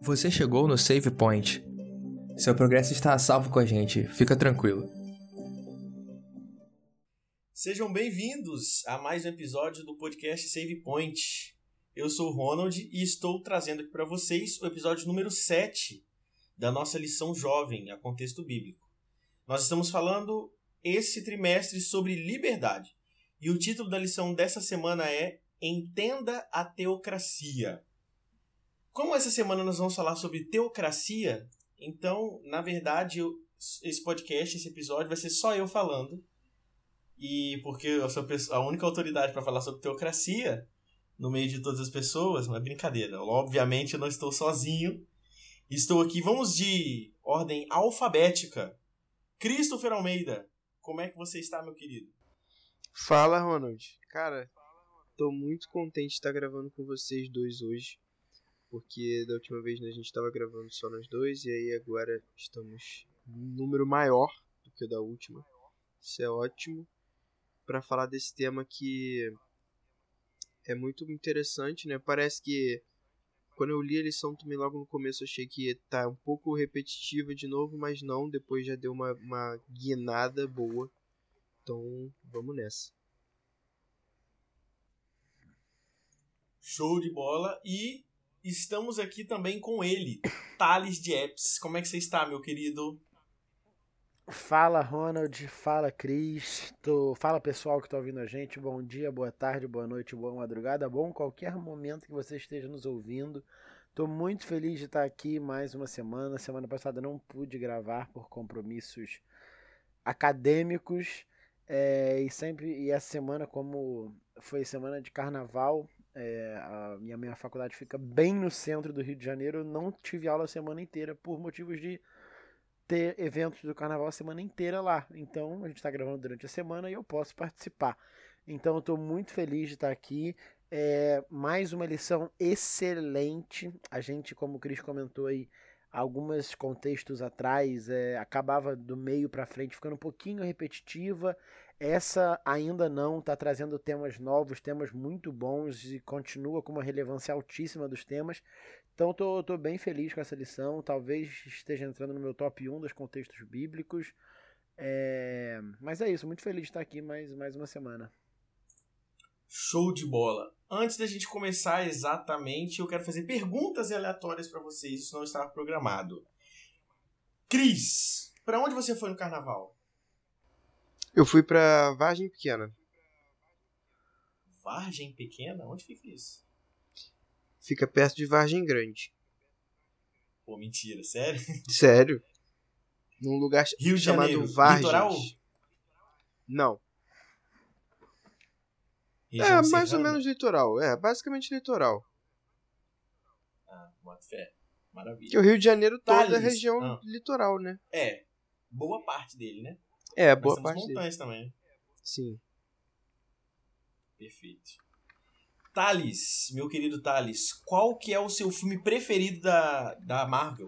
Você chegou no Save Point. Seu progresso está a salvo com a gente, fica tranquilo. Sejam bem-vindos a mais um episódio do podcast Save Point. Eu sou o Ronald e estou trazendo aqui para vocês o episódio número 7 da nossa lição jovem a contexto bíblico. Nós estamos falando esse trimestre sobre liberdade. E o título da lição dessa semana é Entenda a Teocracia. Como essa semana nós vamos falar sobre teocracia, então, na verdade, eu, esse podcast, esse episódio, vai ser só eu falando. E porque eu sou a única autoridade para falar sobre teocracia no meio de todas as pessoas, não é brincadeira. Obviamente, eu não estou sozinho. Estou aqui, vamos de ordem alfabética. Christopher Almeida, como é que você está, meu querido? Fala, Ronald. Cara, tô muito contente de estar gravando com vocês dois hoje porque da última vez né, a gente estava gravando só nós dois e aí agora estamos um número maior do que o da última. Isso é ótimo para falar desse tema que é muito interessante, né? Parece que quando eu li a lição também logo no começo achei que tá um pouco repetitiva de novo, mas não, depois já deu uma, uma guinada boa. Então, vamos nessa. Show de bola. E estamos aqui também com ele, Thales de Apps. Como é que você está, meu querido? Fala, Ronald. Fala, Cris. Tô... Fala, pessoal que está ouvindo a gente. Bom dia, boa tarde, boa noite, boa madrugada. Bom, qualquer momento que você esteja nos ouvindo. Estou muito feliz de estar aqui mais uma semana. Semana passada não pude gravar por compromissos acadêmicos. É, e sempre e essa semana, como foi semana de carnaval, é, a minha, minha faculdade fica bem no centro do Rio de Janeiro. Eu não tive aula a semana inteira por motivos de ter eventos do carnaval a semana inteira lá. Então a gente está gravando durante a semana e eu posso participar. Então eu estou muito feliz de estar aqui. É, mais uma lição excelente. A gente, como o Cris comentou aí, alguns contextos atrás, é, acabava do meio para frente ficando um pouquinho repetitiva. Essa ainda não está trazendo temas novos, temas muito bons e continua com uma relevância altíssima dos temas. Então tô, tô bem feliz com essa lição. Talvez esteja entrando no meu top 1 dos contextos bíblicos. É... Mas é isso, muito feliz de estar aqui mais, mais uma semana. Show de bola. Antes da gente começar exatamente, eu quero fazer perguntas aleatórias para vocês, isso não estava programado. Cris, para onde você foi no carnaval? Eu fui pra Vargem Pequena. Vargem Pequena? Onde fica isso? Fica perto de Vargem Grande. Pô, mentira, sério? Sério? Num lugar Rio chamado Janeiro. Vargens. Litoral? Não. Região é, mais ou menos litoral. É, basicamente litoral. Ah, bota fé. Maravilha. Porque o Rio de Janeiro toda é Thales. região Ah. litoral, né? É, boa parte dele, né? É, boa parte dele. montanhas também. Sim. Perfeito. Thales, meu querido Thales, qual que é o seu filme preferido da, da Marvel?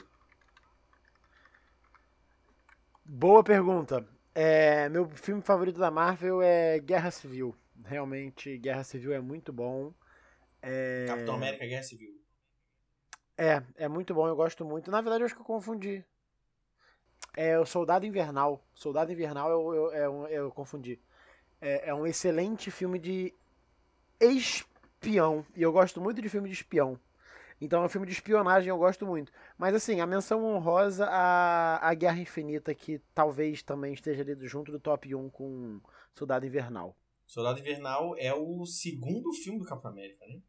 Boa pergunta. É, meu filme favorito da Marvel é Guerra Civil. Realmente, Guerra Civil é muito bom. É, Capitão América Guerra Civil. É, é muito bom, eu gosto muito. Na verdade, eu acho que eu confundi. É o Soldado Invernal. Soldado Invernal eu, eu, é um- eu confundi. É, é um excelente filme de espião. E eu gosto muito de filme de espião. Então é um filme de espionagem, eu gosto muito. Mas assim, a menção honrosa à, à Guerra Infinita, que talvez também esteja ali junto do top 1 com Soldado Invernal. Soldado Invernal é o segundo filme do Capitão América, né?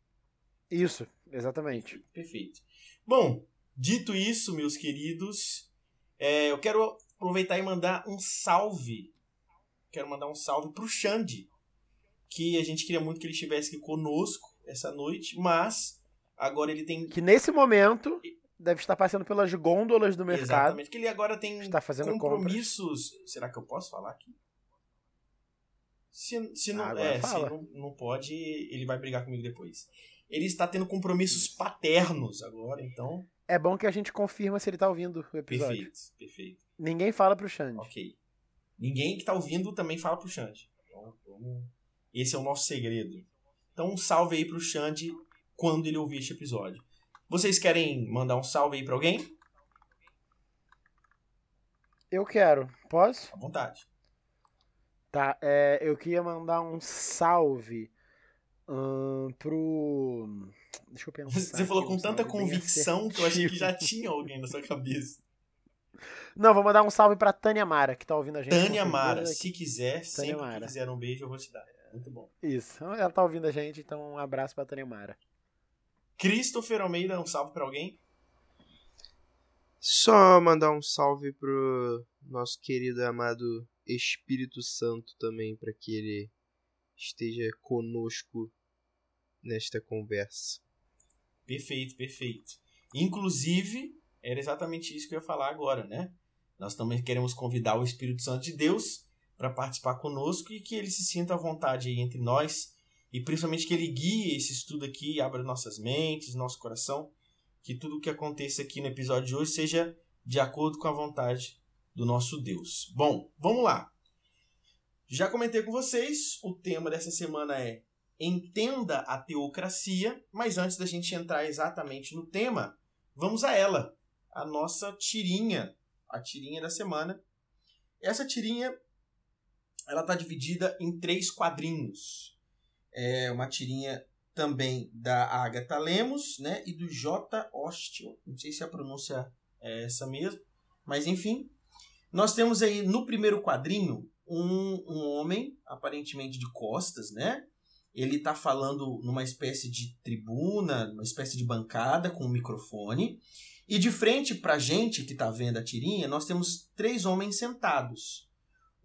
Isso, exatamente. Perfeito. Bom, dito isso, meus queridos, é, eu quero aproveitar e mandar um salve. Quero mandar um salve pro Xande, que a gente queria muito que ele estivesse aqui conosco essa noite, mas agora ele tem. Que nesse momento deve estar passando pelas gôndolas do mercado. Exatamente, que ele agora tem Está fazendo compras. compromissos. Será que eu posso falar aqui? Se, se não, é, se não, não pode, ele vai brigar comigo depois. Ele está tendo compromissos paternos agora, então. É bom que a gente confirma se ele tá ouvindo o episódio. Perfeito, perfeito. Ninguém fala pro Xande. Ok. Ninguém que tá ouvindo também fala pro Xande. Então, vamos- Esse é o nosso segredo. Então, um salve aí pro Xande quando ele ouvir este episódio. Vocês querem mandar um salve aí pra alguém? Eu quero. Posso? À vontade. Tá, é, eu queria mandar um salve hum, pro. Deixa eu pensar. Você falou com um tanta convicção que eu achei que já tinha alguém na sua cabeça. Não, vou mandar um salve pra Tânia Mara, que tá ouvindo a gente. Tânia Mara, se quiser, sempre Mara. que quiser um beijo, eu vou te dar. É Muito bom. Isso, ela tá ouvindo a gente, então um abraço pra Tânia Mara. Christopher Almeida, um salve pra alguém? Só mandar um salve pro nosso querido e amado Espírito Santo também, para que ele esteja conosco nesta conversa. Perfeito, perfeito. Inclusive, era exatamente isso que eu ia falar agora, né? Nós também queremos convidar o Espírito Santo de Deus para participar conosco e que ele se sinta à vontade aí entre nós e principalmente que ele guie esse estudo aqui, abra nossas mentes, nosso coração, que tudo o que aconteça aqui no episódio de hoje seja de acordo com a vontade do nosso Deus. Bom, vamos lá. Já comentei com vocês, o tema dessa semana é Entenda a Teocracia, mas antes da gente entrar exatamente no tema, vamos a ela, a nossa tirinha, a tirinha da semana. Essa tirinha ela está dividida em três quadrinhos. É uma tirinha também da Agatha Lemos né, e do J. Austin. Não sei se a pronúncia é essa mesmo, mas enfim. Nós temos aí no primeiro quadrinho um, um homem, aparentemente de costas, né? Ele está falando numa espécie de tribuna, numa espécie de bancada com um microfone. E de frente para a gente que está vendo a tirinha, nós temos três homens sentados.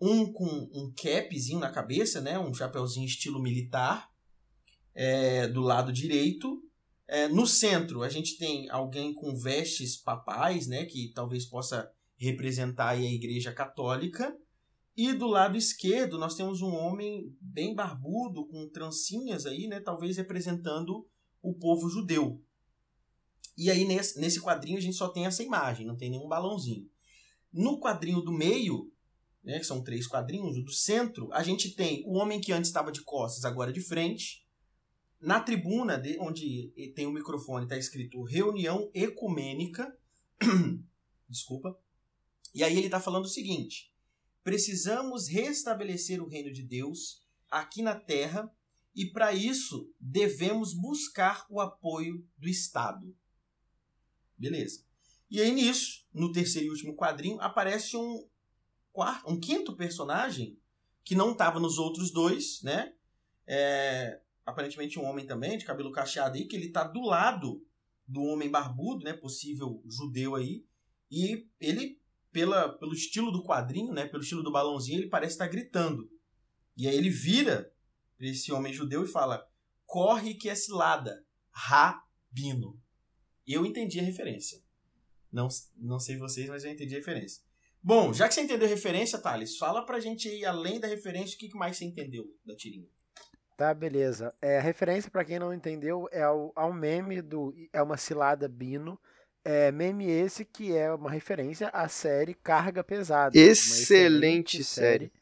Um com um capzinho na cabeça, né? um chapeuzinho estilo militar, é, do lado direito. É, no centro, a gente tem alguém com vestes papais, né? que talvez possa representar a Igreja Católica. E do lado esquerdo, nós temos um homem bem barbudo, com trancinhas aí, né? Talvez representando o povo judeu. E aí, nesse, quadrinho, a gente só tem essa imagem, não tem nenhum balãozinho. No quadrinho do meio, né, que são três quadrinhos, o do centro, a gente tem o homem que antes estava de costas, agora de frente. Na tribuna, de, onde tem o microfone, está escrito Reunião Ecumênica. Desculpa. E aí ele está falando o seguinte: precisamos restabelecer o reino de Deus aqui na terra e para isso devemos buscar o apoio do Estado. Beleza. E aí nisso, no terceiro e último quadrinho, aparece um quarto, um quinto personagem que não estava nos outros dois, né? É, aparentemente um homem também, de cabelo cacheado aí, que ele tá do lado do homem barbudo, né? Possível judeu aí. E ele pela, pelo estilo do quadrinho, né, pelo estilo do balãozinho, ele parece estar gritando. E aí ele vira para esse homem judeu e fala: corre que é cilada, rabino. Eu entendi a referência. Não, não sei vocês, mas eu entendi a referência. Bom, já que você entendeu a referência, Thales, fala pra gente aí, além da referência, o que mais você entendeu da tirinha. Tá, beleza. É, a referência, para quem não entendeu, é ao, ao meme do É uma cilada Bino. É, meme esse que é uma referência à série Carga Pesada. uma Excelente série.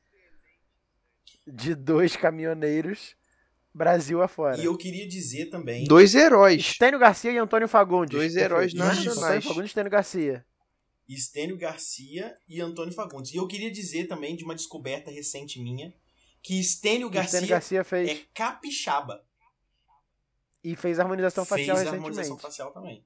De dois caminhoneiros Brasil afora. E eu queria dizer também. Dois heróis. Estênio Garcia e Antônio Fagundes. Dois heróis nacionais. Antônio Fagundes e Estênio Garcia. Estênio Garcia e Antônio Fagundes. E eu queria dizer também de uma descoberta recente minha que Estênio Garcia, Estênio Garcia fez, é capixaba. e fez harmonização Fez facial a recentemente. harmonização facial também.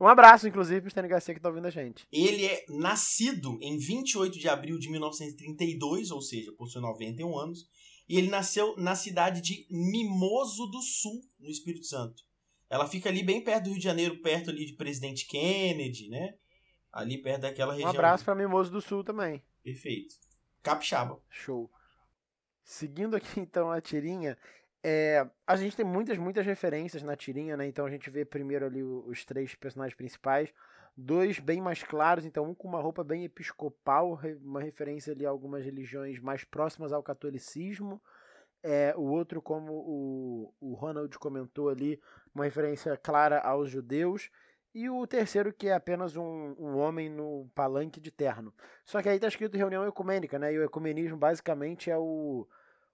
Um abraço, inclusive, pro Estênio Garcia que tá ouvindo a gente. Ele é nascido em 28 de abril de 1932, ou seja, possui 91 anos, e ele nasceu na cidade de Mimoso do Sul, no Espírito Santo. Ela fica ali bem perto do Rio de Janeiro, perto ali de Presidente Kennedy, né? Ali perto daquela Um região. abraço pra Mimoso do Sul também. Perfeito. Capixaba. Show. Seguindo aqui então a tirinha, é, a gente tem muitas, muitas referências na tirinha, né? Então a gente vê primeiro ali os três personagens principais, dois bem mais claros, então um com uma roupa bem episcopal, uma referência ali a algumas religiões mais próximas ao catolicismo. É, o outro, como o, o Ronald comentou ali, uma referência clara aos judeus. E o terceiro, que é apenas um, um homem no palanque de terno. Só que aí tá escrito reunião ecumênica, né? E o ecumenismo basicamente é o,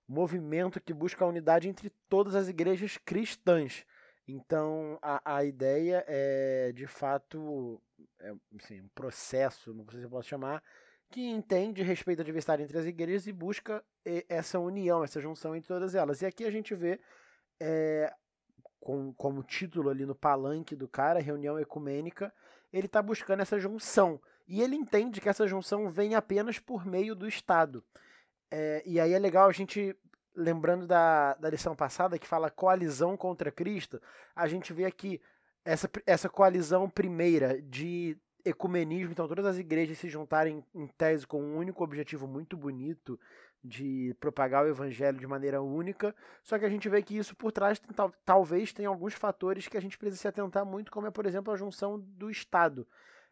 movimento que busca a unidade entre todas as igrejas cristãs. Então, a, a ideia é, de fato, é, assim, um processo, não sei se eu posso chamar, que entende respeito à diversidade entre as igrejas e busca essa união, essa junção entre todas elas. E aqui a gente vê, é, com, como título ali no palanque do cara, reunião ecumênica, ele está buscando essa junção. E ele entende que essa junção vem apenas por meio do Estado. É, e aí é legal a gente, lembrando da, da lição passada, que fala coalizão contra Cristo, a gente vê aqui essa, essa coalizão primeira de ecumenismo, então todas as igrejas se juntarem em tese com um único objetivo muito bonito de propagar o evangelho de maneira única, só que a gente vê que isso por trás tem, tal, talvez tenha alguns fatores que a gente precisa se atentar muito, como é, por exemplo, a junção do Estado.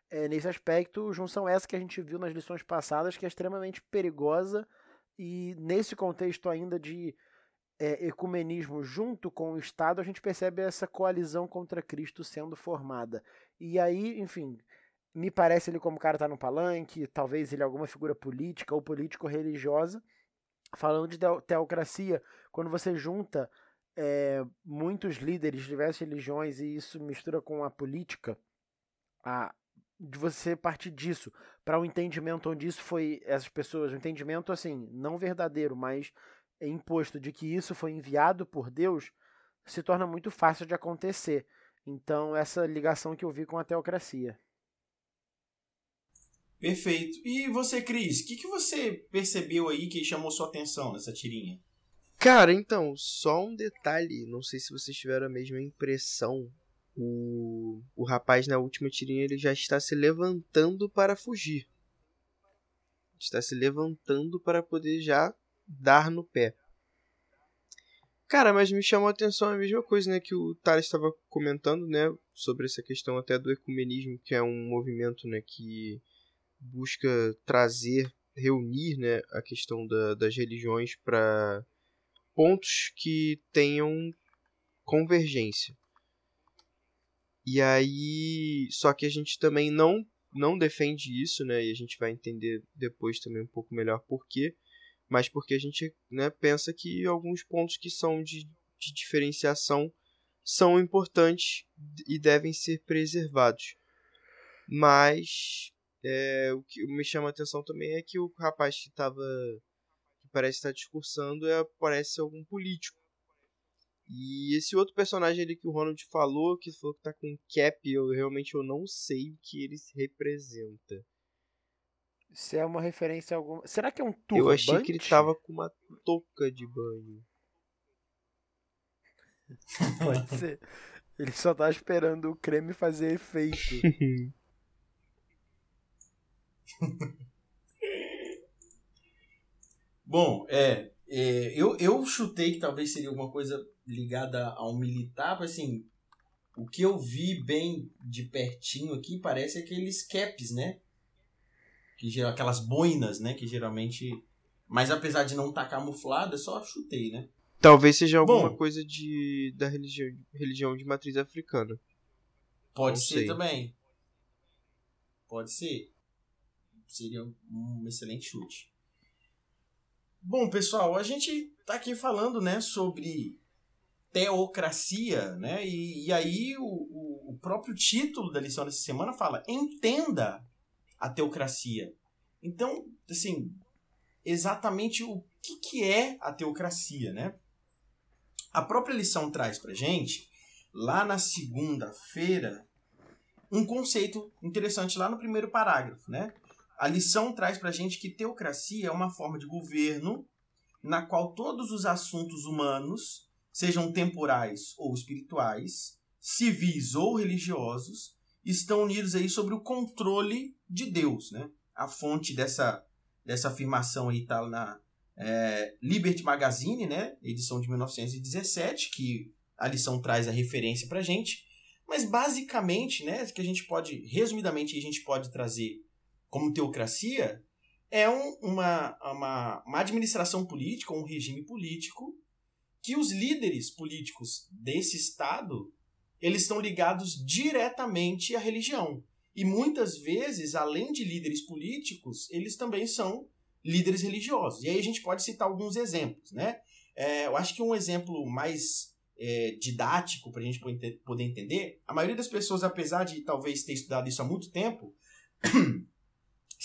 É, nesse aspecto, junção essa que a gente viu nas lições passadas, que é extremamente perigosa, e nesse contexto ainda de é, ecumenismo junto com o Estado, a gente percebe essa coalizão contra Cristo sendo formada. E aí, enfim, me parece ele como o cara tá no palanque, talvez ele é alguma figura política ou político-religiosa. Falando de teocracia, quando você junta é, muitos líderes de diversas religiões e isso mistura com a política, a, de você partir disso para um entendimento onde isso foi essas pessoas, um entendimento assim, não verdadeiro, mas é imposto de que isso foi enviado por Deus, se torna muito fácil de acontecer. Então, essa ligação que eu vi com a teocracia. Perfeito. E você, Cris, o que, que você percebeu aí que chamou sua atenção nessa tirinha? Cara, então, só um detalhe, não sei se vocês tiveram a mesma impressão. O, o rapaz na última tirinha ele já está se levantando para fugir. Está se levantando para poder já dar no pé. Cara, mas me chamou a atenção a mesma coisa, né, que o Thales estava comentando, né, sobre essa questão até do ecumenismo, que é um movimento, né, que busca trazer, reunir né, a questão da, das religiões para pontos que tenham convergência. E aí, só que a gente também não não defende isso, né? E a gente vai entender depois também um pouco melhor por quê. Mas porque a gente né, pensa que alguns pontos que são de, de diferenciação são importantes e devem ser preservados. Mas é, o que me chama a atenção também é que o rapaz que estava que parece estar discursando é, parece algum político. E esse outro personagem ali que o Ronald falou, que falou que tá com cap, eu realmente eu não sei o que ele representa. Se é uma referência a alguma. Será que é um turbante? Eu achei que ele tava com uma touca de banho. Pode ser. Ele só tá esperando o creme fazer efeito. Bom, é, é, eu, eu chutei que talvez seria alguma coisa ligada ao militar, mas assim, o que eu vi bem de pertinho aqui parece aqueles caps, né? Que geram aquelas boinas, né? Que geralmente. Mas apesar de não estar tá camuflado, é só chutei, né? Talvez seja alguma Bom, coisa de da religião, religião de matriz africana. Pode não ser sei. também. Pode ser seria um excelente chute. Bom, pessoal, a gente está aqui falando né, sobre teocracia, né? E, e aí o, o, próprio título da lição dessa semana fala: entenda a teocracia. Então, assim, exatamente o que, que é a teocracia, né? A própria lição traz pra gente, lá na segunda-feira, um conceito interessante lá no primeiro parágrafo, né? A lição traz para a gente que teocracia é uma forma de governo na qual todos os assuntos humanos, sejam temporais ou espirituais, civis ou religiosos, estão unidos aí sobre o controle de Deus. Né? A fonte dessa, dessa afirmação aí está na é, Liberty Magazine, né? edição de 1917, que a lição traz a referência para a gente. Mas basicamente, né, que a gente pode, resumidamente, a gente pode trazer como teocracia, é um, uma, uma, uma administração política, um regime político, que os líderes políticos desse Estado eles estão ligados diretamente à religião. E muitas vezes, além de líderes políticos, eles também são líderes religiosos. E aí a gente pode citar alguns exemplos, né? É, eu acho que um exemplo mais é, didático para a gente poder entender, a maioria das pessoas, apesar de talvez ter estudado isso há muito tempo,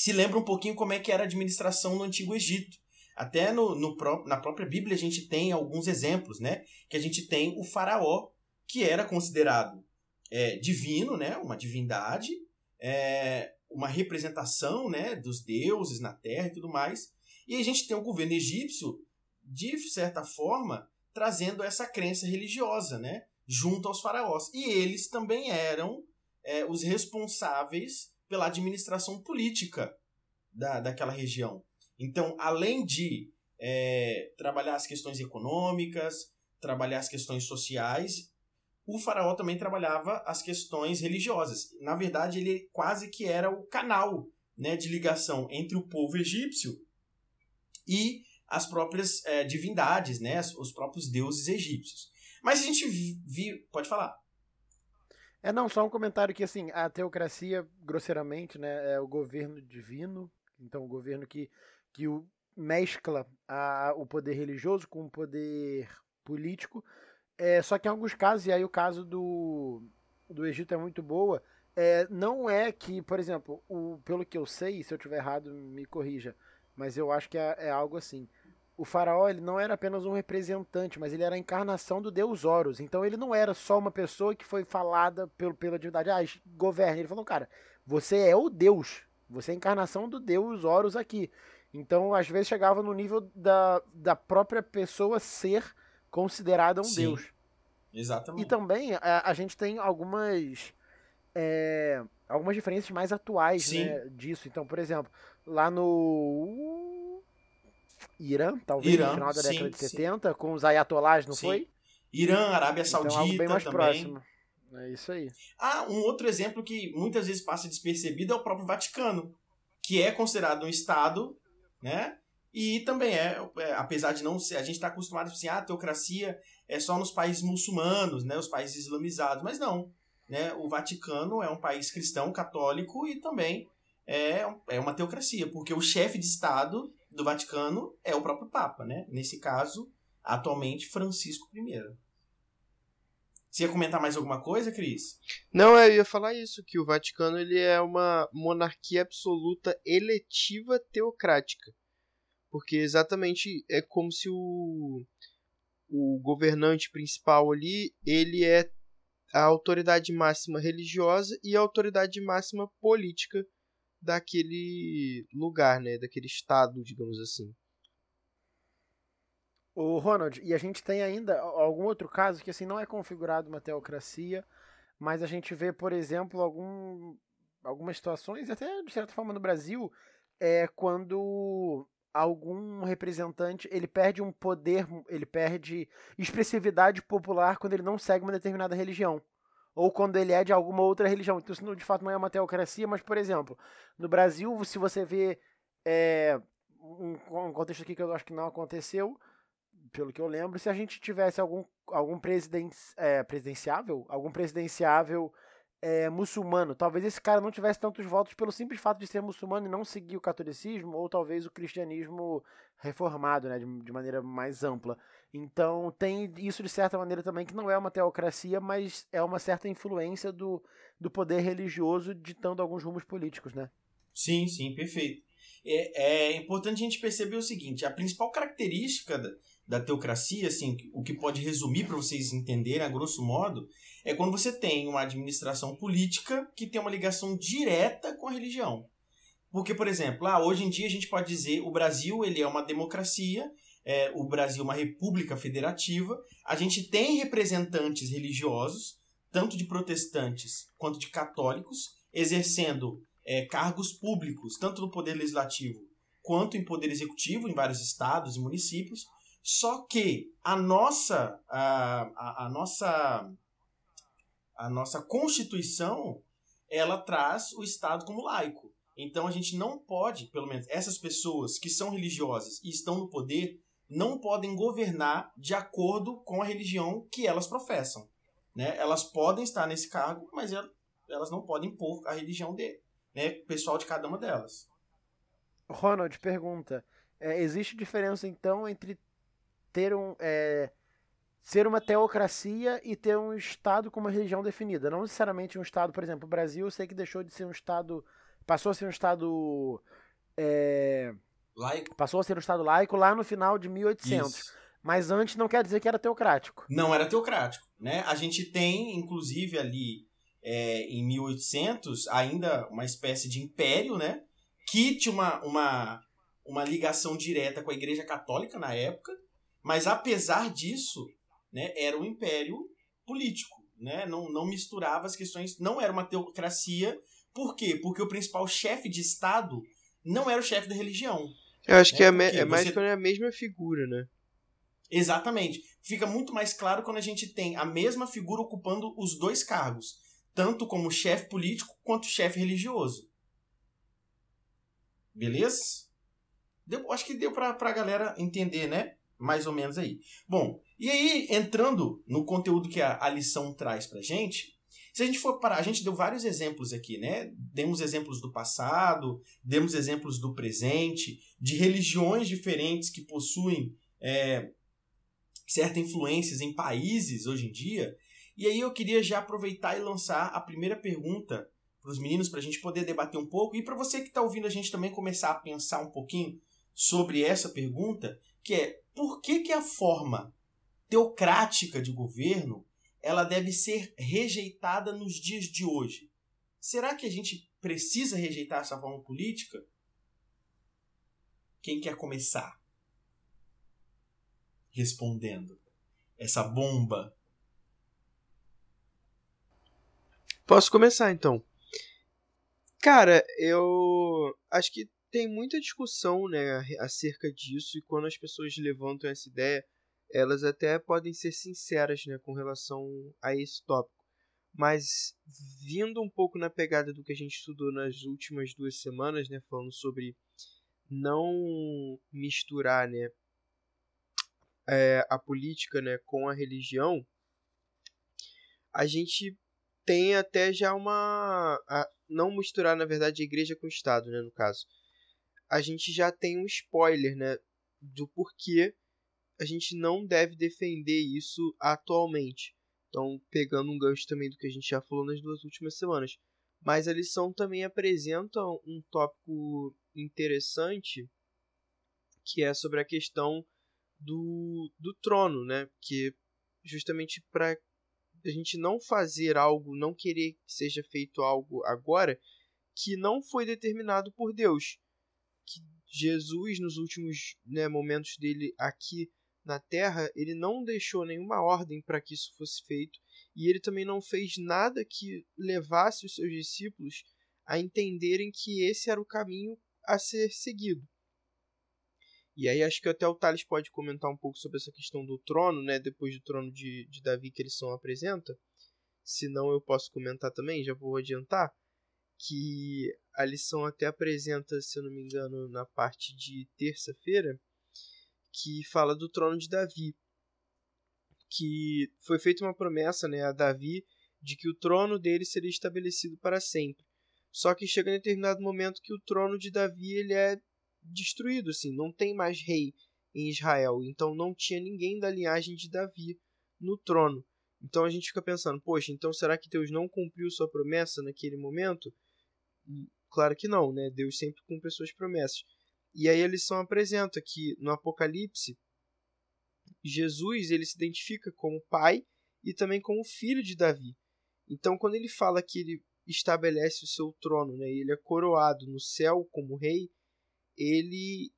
se lembra um pouquinho como é que era a administração no Antigo Egito. Até no, no, na própria Bíblia a gente tem alguns exemplos, né? Que a gente tem o faraó, que era considerado é, divino, né? Uma divindade, é, uma representação né? dos deuses na terra e tudo mais. E a gente tem o governo egípcio, de certa forma, trazendo essa crença religiosa, né? Junto aos faraós. E eles também eram é, os responsáveis pela administração política da, daquela região. Então, além de é, trabalhar as questões econômicas, trabalhar as questões sociais, o faraó também trabalhava as questões religiosas. Na verdade, ele quase que era o canal né, de ligação entre o povo egípcio e as próprias é, divindades, né, os próprios deuses egípcios. Mas a gente viu. Pode falar. É, não, só um comentário que, assim, a teocracia, grosseiramente, né, é o governo divino, então o governo que que o, mescla a, o poder religioso com o poder político. É, só que em alguns casos, e aí o caso do, do Egito é muito boa, é, não é que, por exemplo, o, pelo que eu sei, se eu estiver errado, me corrija, mas eu acho que é, é, algo assim. O faraó ele não era apenas um representante, mas ele era a encarnação do deus Horus. Então ele não era só uma pessoa que foi falada pelo, pela divindade, ah, governe. Ele falou, cara, você é o deus, você é a encarnação do deus Horus aqui. Então, às vezes, chegava no nível da, da própria pessoa ser considerada um Sim, deus. Exatamente. E também a, a gente tem algumas. É, algumas diferenças mais atuais né, disso. Então, por exemplo, lá no Irã, talvez Irã, no final da década sim, de 70, sim. com os ayatolás, não sim. foi? Irã, Arábia Saudita então, algo bem mais também. próximo. É isso aí. Ah, um outro exemplo que muitas vezes passa despercebido é o próprio Vaticano, que é considerado um Estado né? E também é, é, apesar de não ser, a gente está acostumado a assim, ah, a teocracia é só nos países muçulmanos, né, os países islamizados, mas não, né? O Vaticano é um país cristão, católico e também é, é uma teocracia, porque o chefe de estado do Vaticano é o próprio Papa, né? Nesse caso, atualmente Francisco I. Você ia comentar mais alguma coisa, Cris? Não, eu ia falar isso, que o Vaticano ele é uma monarquia absoluta eletiva teocrática. Porque exatamente é como se o, o governante principal ali, ele é a autoridade máxima religiosa e a autoridade máxima política daquele lugar, né, daquele estado, digamos assim. O Ronald, e a gente tem ainda algum outro caso que assim não é configurado uma teocracia, mas a gente vê, por exemplo, algum, algumas situações, até de certa forma no Brasil, é quando algum representante ele perde um poder, ele perde expressividade popular quando ele não segue uma determinada religião. Ou quando ele é de alguma outra religião. Então, isso de fato não é uma teocracia, mas, por exemplo, no Brasil, se você vê é, um, um contexto aqui que eu acho que não aconteceu, pelo que eu lembro, se a gente tivesse algum, algum presiden, é, presidenciável, algum presidenciável é, muçulmano, talvez esse cara não tivesse tantos votos pelo simples fato de ser muçulmano e não seguir o catolicismo, ou talvez o cristianismo reformado, né, de, de maneira mais ampla. Então tem isso de certa maneira também que não é uma teocracia, mas é uma certa influência do, do poder religioso ditando alguns rumos políticos, né? Sim, sim, perfeito. É, é importante a gente perceber o seguinte: a principal característica da teocracia, assim, o que pode resumir para vocês entenderem a grosso modo, é quando você tem uma administração política que tem uma ligação direta com a religião. Porque, por exemplo, ah, hoje em dia a gente pode dizer o Brasil ele é uma democracia, é, o Brasil é uma república federativa, a gente tem representantes religiosos, tanto de protestantes quanto de católicos, exercendo é, cargos públicos, tanto no poder legislativo quanto em poder executivo, em vários estados e municípios, só que a nossa, a, a, a, nossa, a nossa Constituição, ela traz o Estado como laico. Então a gente não pode, pelo menos essas pessoas que são religiosas e estão no poder, não podem governar de acordo com a religião que elas professam. Né? Elas podem estar nesse cargo, mas elas não podem impor a religião de, né, pessoal de cada uma delas. Ronald pergunta: é, existe diferença então entre ter um. É, ser uma teocracia e ter um Estado com uma religião definida. Não necessariamente um Estado, por exemplo, o Brasil eu sei que deixou de ser um Estado. Passou a ser um Estado. É, laico. Passou a ser um Estado laico lá no final de 1800. Isso. Mas antes não quer dizer que era teocrático. Não era teocrático. Né? A gente tem, inclusive, ali é, em 1800, ainda uma espécie de império, né? que tinha uma, uma, uma ligação direta com a Igreja Católica na época, mas apesar disso, né, era um império político, né? Não, não misturava as questões, não era uma teocracia. Por quê? Porque o principal chefe de Estado não era o chefe da religião. Eu acho né? que é, é mais você... quando é a mesma figura, né? Exatamente. Fica muito mais claro quando a gente tem a mesma figura ocupando os dois cargos, tanto como chefe político quanto chefe religioso. Beleza? Deu, acho que deu pra, pra galera entender, né? Mais ou menos aí. Bom, e aí, entrando no conteúdo que a, a lição traz pra gente, se a gente for parar, a gente deu vários exemplos aqui, né? Demos exemplos do passado, demos exemplos do presente, de religiões diferentes que possuem é, certas influências em países hoje em dia. E aí eu queria já aproveitar e lançar a primeira pergunta para os meninos, para a gente poder debater um pouco, e para você que está ouvindo a gente também começar a pensar um pouquinho sobre essa pergunta, que é por que, que a forma teocrática de governo ela deve ser rejeitada nos dias de hoje? Será que a gente precisa rejeitar essa forma política? Quem quer começar? Respondendo. Essa bomba. Posso começar então. Cara, eu acho que tem muita discussão, né, acerca disso e quando as pessoas levantam essa ideia, elas até podem ser sinceras, né, com relação a esse tópico. Mas vindo um pouco na pegada do que a gente estudou nas últimas duas semanas, né, falando sobre não misturar, né, é, a política, né, com a religião, a gente tem até já uma. A, não misturar, na verdade, a igreja com o Estado, né, no caso. A gente já tem um spoiler, né, do porquê a gente não deve defender isso atualmente. Então, pegando um gancho também do que a gente já falou nas duas últimas semanas. Mas a lição também apresenta um tópico interessante, que é sobre a questão do, do trono, né? Que justamente para a gente não fazer algo, não querer que seja feito algo agora que não foi determinado por Deus. Que Jesus, nos últimos né, momentos dele aqui na terra, ele não deixou nenhuma ordem para que isso fosse feito e ele também não fez nada que levasse os seus discípulos a entenderem que esse era o caminho a ser seguido. E aí acho que até o Thales pode comentar um pouco sobre essa questão do trono, né? Depois do trono de, de Davi que eles são apresenta. Se não, eu posso comentar também, já vou adiantar. Que a lição até apresenta, se eu não me engano, na parte de terça-feira, que fala do trono de Davi. Que foi feita uma promessa né, a Davi de que o trono dele seria estabelecido para sempre. Só que chega em determinado momento que o trono de Davi ele é destruído, assim, não tem mais rei em Israel, então não tinha ninguém da linhagem de Davi no trono. Então a gente fica pensando, poxa, então será que Deus não cumpriu sua promessa naquele momento? Claro que não, né? Deus sempre cumpre suas promessas. E aí a lição apresenta que no Apocalipse Jesus ele se identifica como pai e também como filho de Davi. Então quando ele fala que ele estabelece o seu trono, né, ele é coroado no céu como rei, ele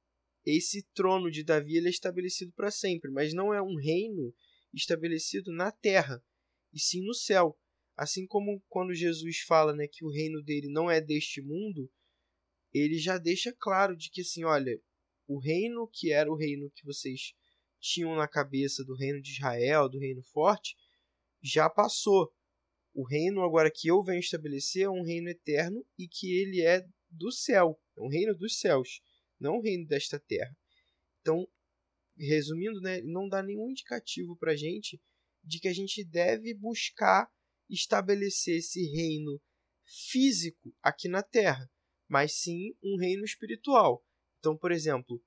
esse trono de Davi ele é estabelecido para sempre, mas não é um reino estabelecido na terra, e sim no céu. Assim como quando Jesus fala né, que o reino dele não é deste mundo, ele já deixa claro de que assim, olha, o reino que era o reino que vocês tinham na cabeça do reino de Israel, do reino forte, já passou. O reino agora que eu venho estabelecer é um reino eterno e que ele é do céu, é um reino dos céus não o reino desta terra. Então, resumindo, né, não dá nenhum indicativo para gente de que a gente deve buscar estabelecer esse reino físico aqui na Terra, mas sim um reino espiritual. Então, por exemplo,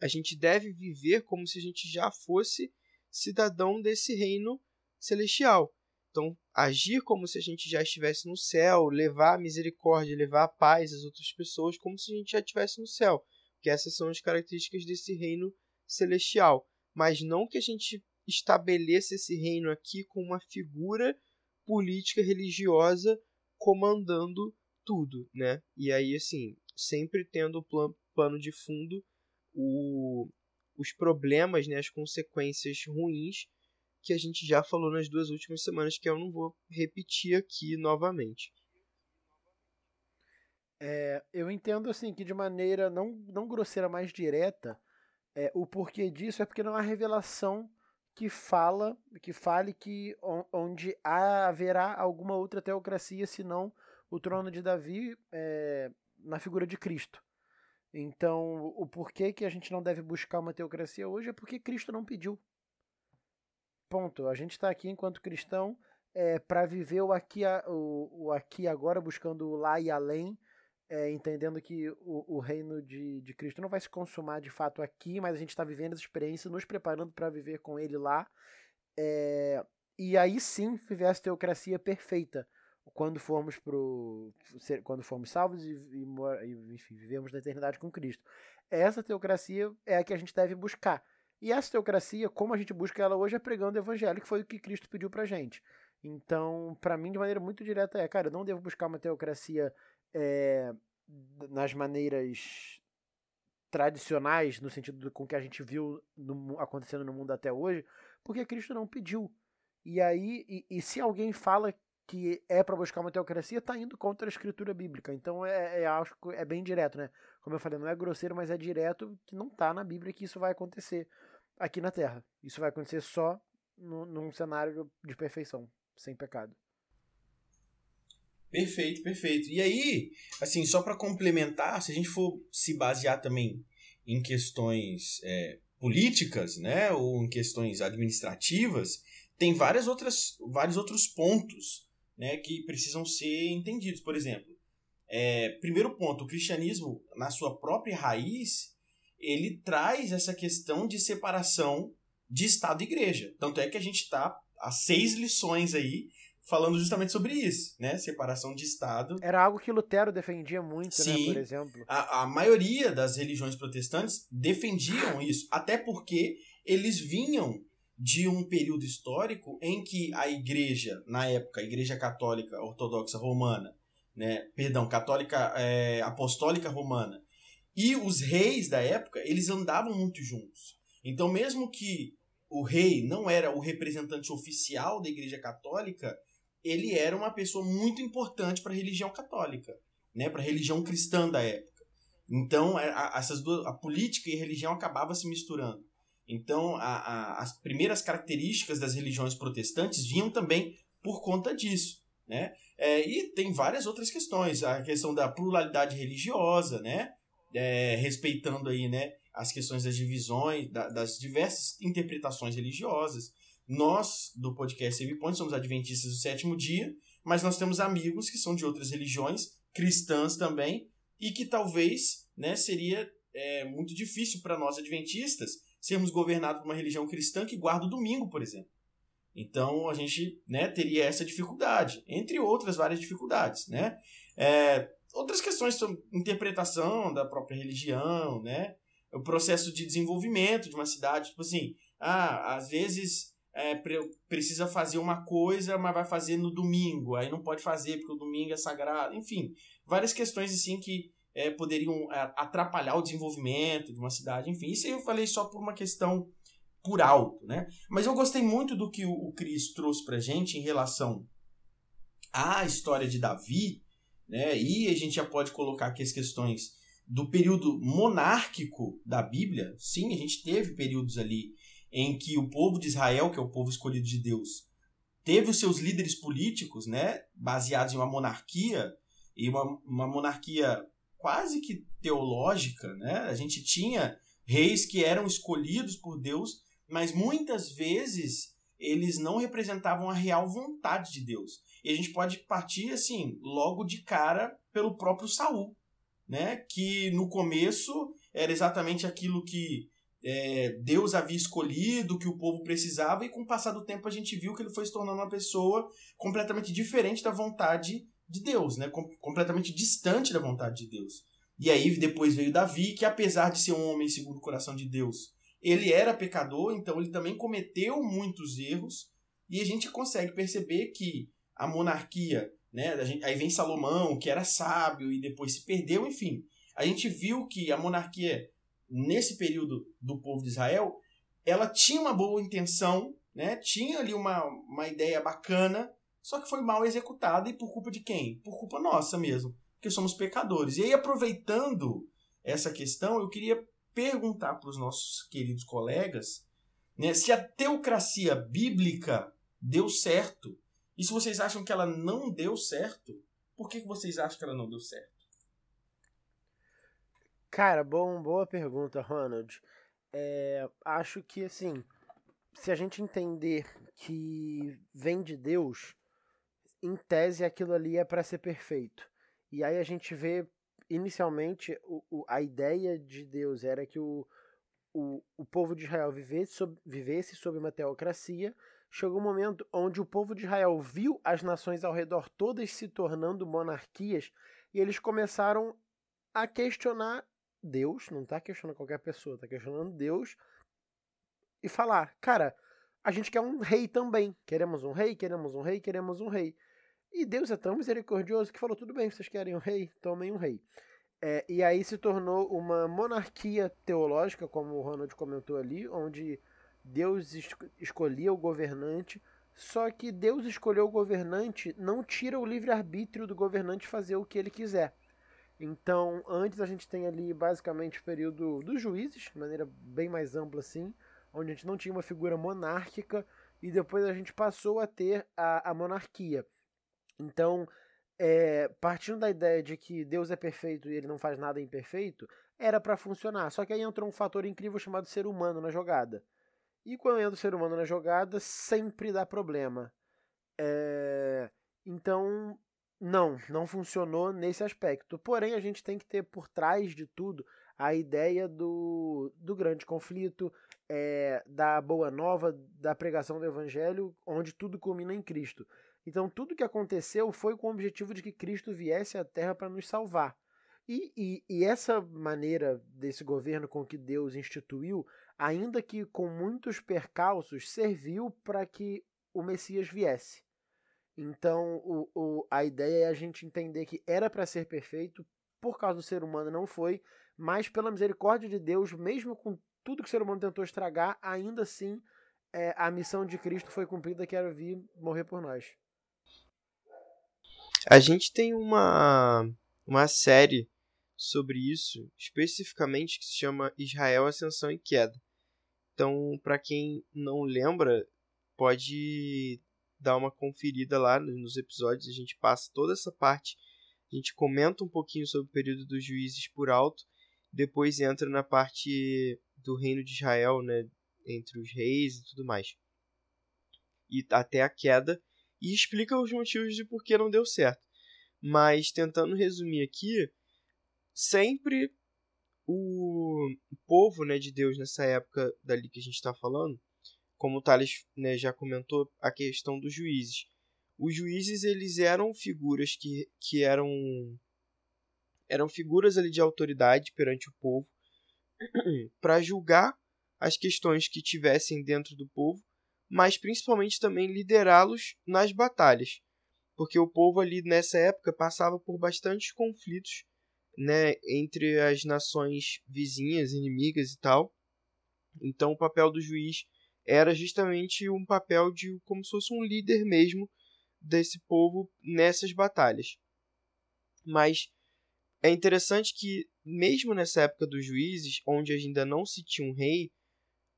a gente deve viver como se a gente já fosse cidadão desse reino celestial. Então, agir como se a gente já estivesse no céu, levar a misericórdia, levar a paz às outras pessoas, como se a gente já estivesse no céu. Porque essas são as características desse reino celestial. Mas não que a gente estabeleça esse reino aqui com uma figura política religiosa comandando tudo, né? E aí, assim, sempre tendo o plano, plano de fundo o, os problemas, né, as consequências ruins que a gente já falou nas duas últimas semanas, que eu não vou repetir aqui novamente. É, eu entendo assim que de maneira não, não grosseira, mais direta, é, o porquê disso é porque não há revelação que fala, que fale que onde haverá alguma outra teocracia senão o trono de Davi é, na figura de Cristo. Então, o porquê que a gente não deve buscar uma teocracia hoje é porque Cristo não pediu. Ponto. A gente está aqui enquanto cristão é, para viver o aqui, o, o aqui agora, buscando o lá e além, é, entendendo que o, o reino de, de Cristo não vai se consumar de fato aqui, mas a gente está vivendo essa experiência, nos preparando para viver com Ele lá. É, e aí sim viver essa teocracia perfeita quando formos pro quando formos salvos e, e, enfim, vivemos na eternidade com Cristo. Essa teocracia é a que a gente deve buscar. E essa teocracia, como a gente busca ela hoje, é pregando o evangelho, que foi o que Cristo pediu pra gente. Então, para mim, de maneira muito direta, é, cara, eu não devo buscar uma teocracia é, nas maneiras tradicionais, no sentido do, com que a gente viu no, acontecendo no mundo até hoje, porque Cristo não pediu. E aí, e, e se alguém fala que é para buscar uma teocracia, está indo contra a escritura bíblica. Então, é, é, acho que é bem direto, né? Como eu falei, não é grosseiro, mas é direto que não está na Bíblia que isso vai acontecer aqui na Terra. Isso vai acontecer só no, num cenário de perfeição, sem pecado. Perfeito, perfeito. E aí, assim, só para complementar, se a gente for se basear também em questões é, políticas, né, ou em questões administrativas, tem várias outras, vários outros pontos, né, que precisam ser entendidos. Por exemplo, é, primeiro ponto, o cristianismo, na sua própria raiz, ele traz essa questão de separação de Estado e Igreja. Tanto é que a gente está há seis lições aí falando justamente sobre isso, né? Separação de Estado. Era algo que Lutero defendia muito, Sim, né? Por exemplo. A, a maioria das religiões protestantes defendiam isso, até porque eles vinham de um período histórico em que a igreja, na época, a igreja católica ortodoxa romana, né, perdão, católica é, apostólica romana, e os reis da época, eles andavam muito juntos. Então, mesmo que o rei não era o representante oficial da Igreja Católica, ele era uma pessoa muito importante para a religião católica, né, para a religião cristã da época. Então, a, a, essas duas, a política e a religião acabavam se misturando. Então, a, as primeiras características das religiões protestantes vinham também por conta disso. Né? É, e tem várias outras questões. A questão da pluralidade religiosa, né? é, respeitando aí, né, as questões das divisões, da, das diversas interpretações religiosas. Nós, do podcast Save Point, somos adventistas do sétimo dia, mas nós temos amigos que são de outras religiões, cristãs também, e que talvez né, seria é, muito difícil para nós adventistas sermos governados por uma religião cristã que guarda o domingo, por exemplo. Então a gente né, teria essa dificuldade, entre outras várias dificuldades. Né? É, outras questões sobre interpretação da própria religião, né? O processo de desenvolvimento de uma cidade, tipo assim, ah, às vezes é, precisa fazer uma coisa, mas vai fazer no domingo, aí não pode fazer porque o domingo é sagrado, enfim, várias questões assim que é, poderiam é, atrapalhar o desenvolvimento de uma cidade, enfim, isso eu falei só por uma questão por alto, né? Mas eu gostei muito do que o, o Cris trouxe pra gente em relação à história de Davi, né? E a gente já pode colocar aqui as questões do período monárquico da Bíblia. Sim, a gente teve períodos ali em que o povo de Israel, que é o povo escolhido de Deus, teve os seus líderes políticos, né, baseados em uma monarquia e uma, uma monarquia quase que teológica, né? A gente tinha reis que eram escolhidos por Deus, mas muitas vezes eles não representavam a real vontade de Deus. E a gente pode partir assim, logo de cara pelo próprio Saul, né? Que no começo era exatamente aquilo que é, Deus havia escolhido, que o povo precisava, e com o passar do tempo a gente viu que ele foi se tornando uma pessoa completamente diferente da vontade de Deus, né? Com, completamente distante da vontade de Deus. E aí depois veio Davi, que apesar de ser um homem segundo o coração de Deus, ele era pecador, então ele também cometeu muitos erros, e a gente consegue perceber que a monarquia, né? A gente, aí vem Salomão, que era sábio e depois se perdeu, enfim. A gente viu que a monarquia nesse período do povo de Israel, ela tinha uma boa intenção, né? tinha ali uma, uma ideia bacana, só que foi mal executada e por culpa de quem? Por culpa nossa mesmo, porque somos pecadores. E aí, aproveitando essa questão, eu queria perguntar para os nossos queridos colegas né, se a teocracia bíblica deu certo. E se vocês acham que ela não deu certo, por que, que vocês acham que ela não deu certo? Cara, bom, boa pergunta, Ronald. É, acho que, assim, se a gente entender que vem de Deus, em tese aquilo ali é para ser perfeito. E aí a gente vê, inicialmente, o, o, a ideia de Deus era que o, o, o povo de Israel vivesse sob, vivesse sob uma teocracia. Chegou um momento onde o povo de Israel viu as nações ao redor todas se tornando monarquias e eles começaram a questionar Deus, não está questionando qualquer pessoa, está questionando Deus e falar, cara, a gente quer um rei também. Queremos um rei, queremos um rei, queremos um rei. E Deus é tão misericordioso que falou: tudo bem, vocês querem um rei? Tomem um rei. É, e aí se tornou uma monarquia teológica, como o Ronald comentou ali, onde Deus es escolhia o governante. Só que Deus escolheu o governante não tira o livre-arbítrio do governante fazer o que ele quiser. Então, antes a gente tem ali basicamente o período dos juízes, de maneira bem mais ampla assim, onde a gente não tinha uma figura monárquica, e depois a gente passou a ter a, a monarquia. Então, é, partindo da ideia de que Deus é perfeito e ele não faz nada imperfeito, era para funcionar. Só que aí entrou um fator incrível chamado ser humano na jogada. E quando entra o ser humano na jogada, sempre dá problema. É, então, não, não funcionou nesse aspecto. Porém, a gente tem que ter por trás de tudo a ideia do, do grande conflito, é, da boa nova, da pregação do evangelho, onde tudo culmina em Cristo. Então, tudo que aconteceu foi com o objetivo de que Cristo viesse à Terra para nos salvar. E, e, e, essa maneira desse governo com que Deus instituiu, ainda que com muitos percalços, serviu para que o Messias viesse. Então, o, o, a ideia é a gente entender que era para ser perfeito, por causa do ser humano não foi, mas pela misericórdia de Deus, mesmo com tudo que o ser humano tentou estragar, ainda assim é, a missão de Cristo foi cumprida, que era vir morrer por nós. A gente tem uma, uma série sobre isso, especificamente, que se chama Israel, Ascensão e Queda. Então, para quem não lembra, pode dar uma conferida lá nos episódios, a gente passa toda essa parte, a gente comenta um pouquinho sobre o período dos juízes por alto, depois entra na parte do reino de Israel, né, entre os reis e tudo mais. E até a queda e explica os motivos de por que não deu certo. Mas tentando resumir aqui, sempre o povo, né, de Deus nessa época dali que a gente está falando, como o Thales né, já comentou, a questão dos juízes. Os juízes eles eram figuras que, que eram eram figuras ali de autoridade perante o povo para julgar as questões que tivessem dentro do povo, mas principalmente também liderá-los nas batalhas, porque o povo ali nessa época passava por bastantes conflitos, né, entre as nações vizinhas, inimigas e tal. Então o papel do juiz era justamente um papel de como se fosse um líder mesmo desse povo nessas batalhas. Mas é interessante que, mesmo nessa época dos juízes, onde ainda não se tinha um rei,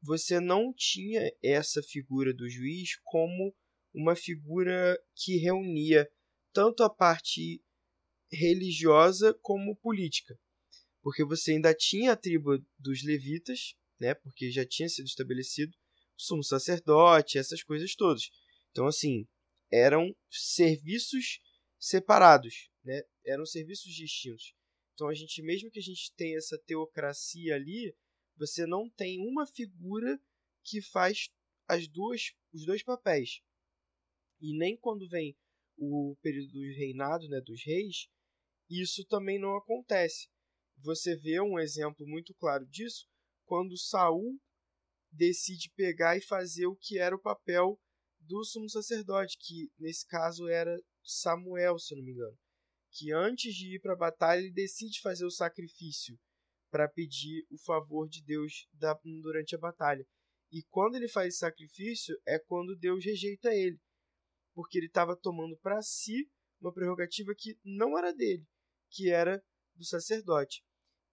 você não tinha essa figura do juiz como uma figura que reunia tanto a parte religiosa como política. Porque você ainda tinha a tribo dos levitas, né, porque já tinha sido estabelecido, sumo sacerdote, essas coisas todas. Então, assim, eram serviços separados, né? eram serviços distintos. Então, a gente, mesmo que a gente tenha essa teocracia ali, você não tem uma figura que faz as duas, os dois papéis. E nem quando vem o período dos reinados, né, dos reis, isso também não acontece. Você vê um exemplo muito claro disso quando Saul decide pegar e fazer o que era o papel do sumo sacerdote, que nesse caso era Samuel, se não me engano, que antes de ir para a batalha ele decide fazer o sacrifício para pedir o favor de Deus durante a batalha. E quando ele faz esse sacrifício é quando Deus rejeita ele, porque ele estava tomando para si uma prerrogativa que não era dele, que era do sacerdote.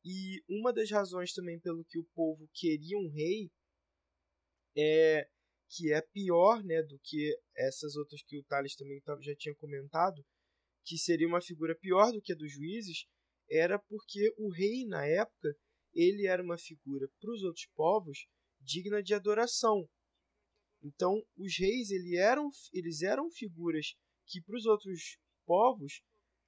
E uma das razões também pelo que o povo queria um rei é que é pior né, do que essas outras que o Thales também já tinha comentado, que seria uma figura pior do que a dos juízes, era porque o rei, na época, ele era uma figura para os outros povos digna de adoração. Então, os reis ele eram, eles eram figuras que para os outros povos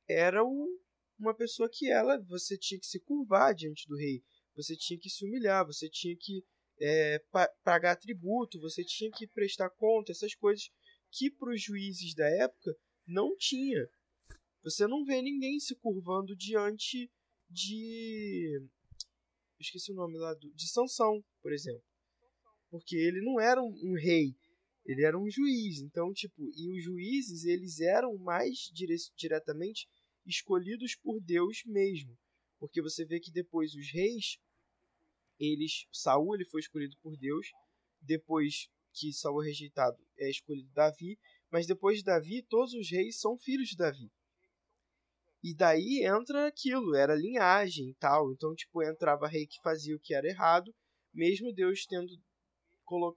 era uma pessoa que ela você tinha que se curvar diante do rei, você tinha que se humilhar, você tinha que é, pagar tributo, você tinha que prestar conta, essas coisas que para os juízes da época não tinha. Você não vê ninguém se curvando diante de. esqueci o nome lá, do, de Sansão, por exemplo. Porque ele não era um, um rei, ele era um juiz. Então, tipo, e os juízes, eles eram mais dire diretamente escolhidos por Deus mesmo. Porque você vê que depois os reis eles Saul ele foi escolhido por Deus, depois que Saul é rejeitado, é escolhido Davi, mas depois de Davi, todos os reis são filhos de Davi. E daí entra aquilo, era linhagem e tal. Então, tipo, entrava rei que fazia o que era errado, mesmo Deus tendo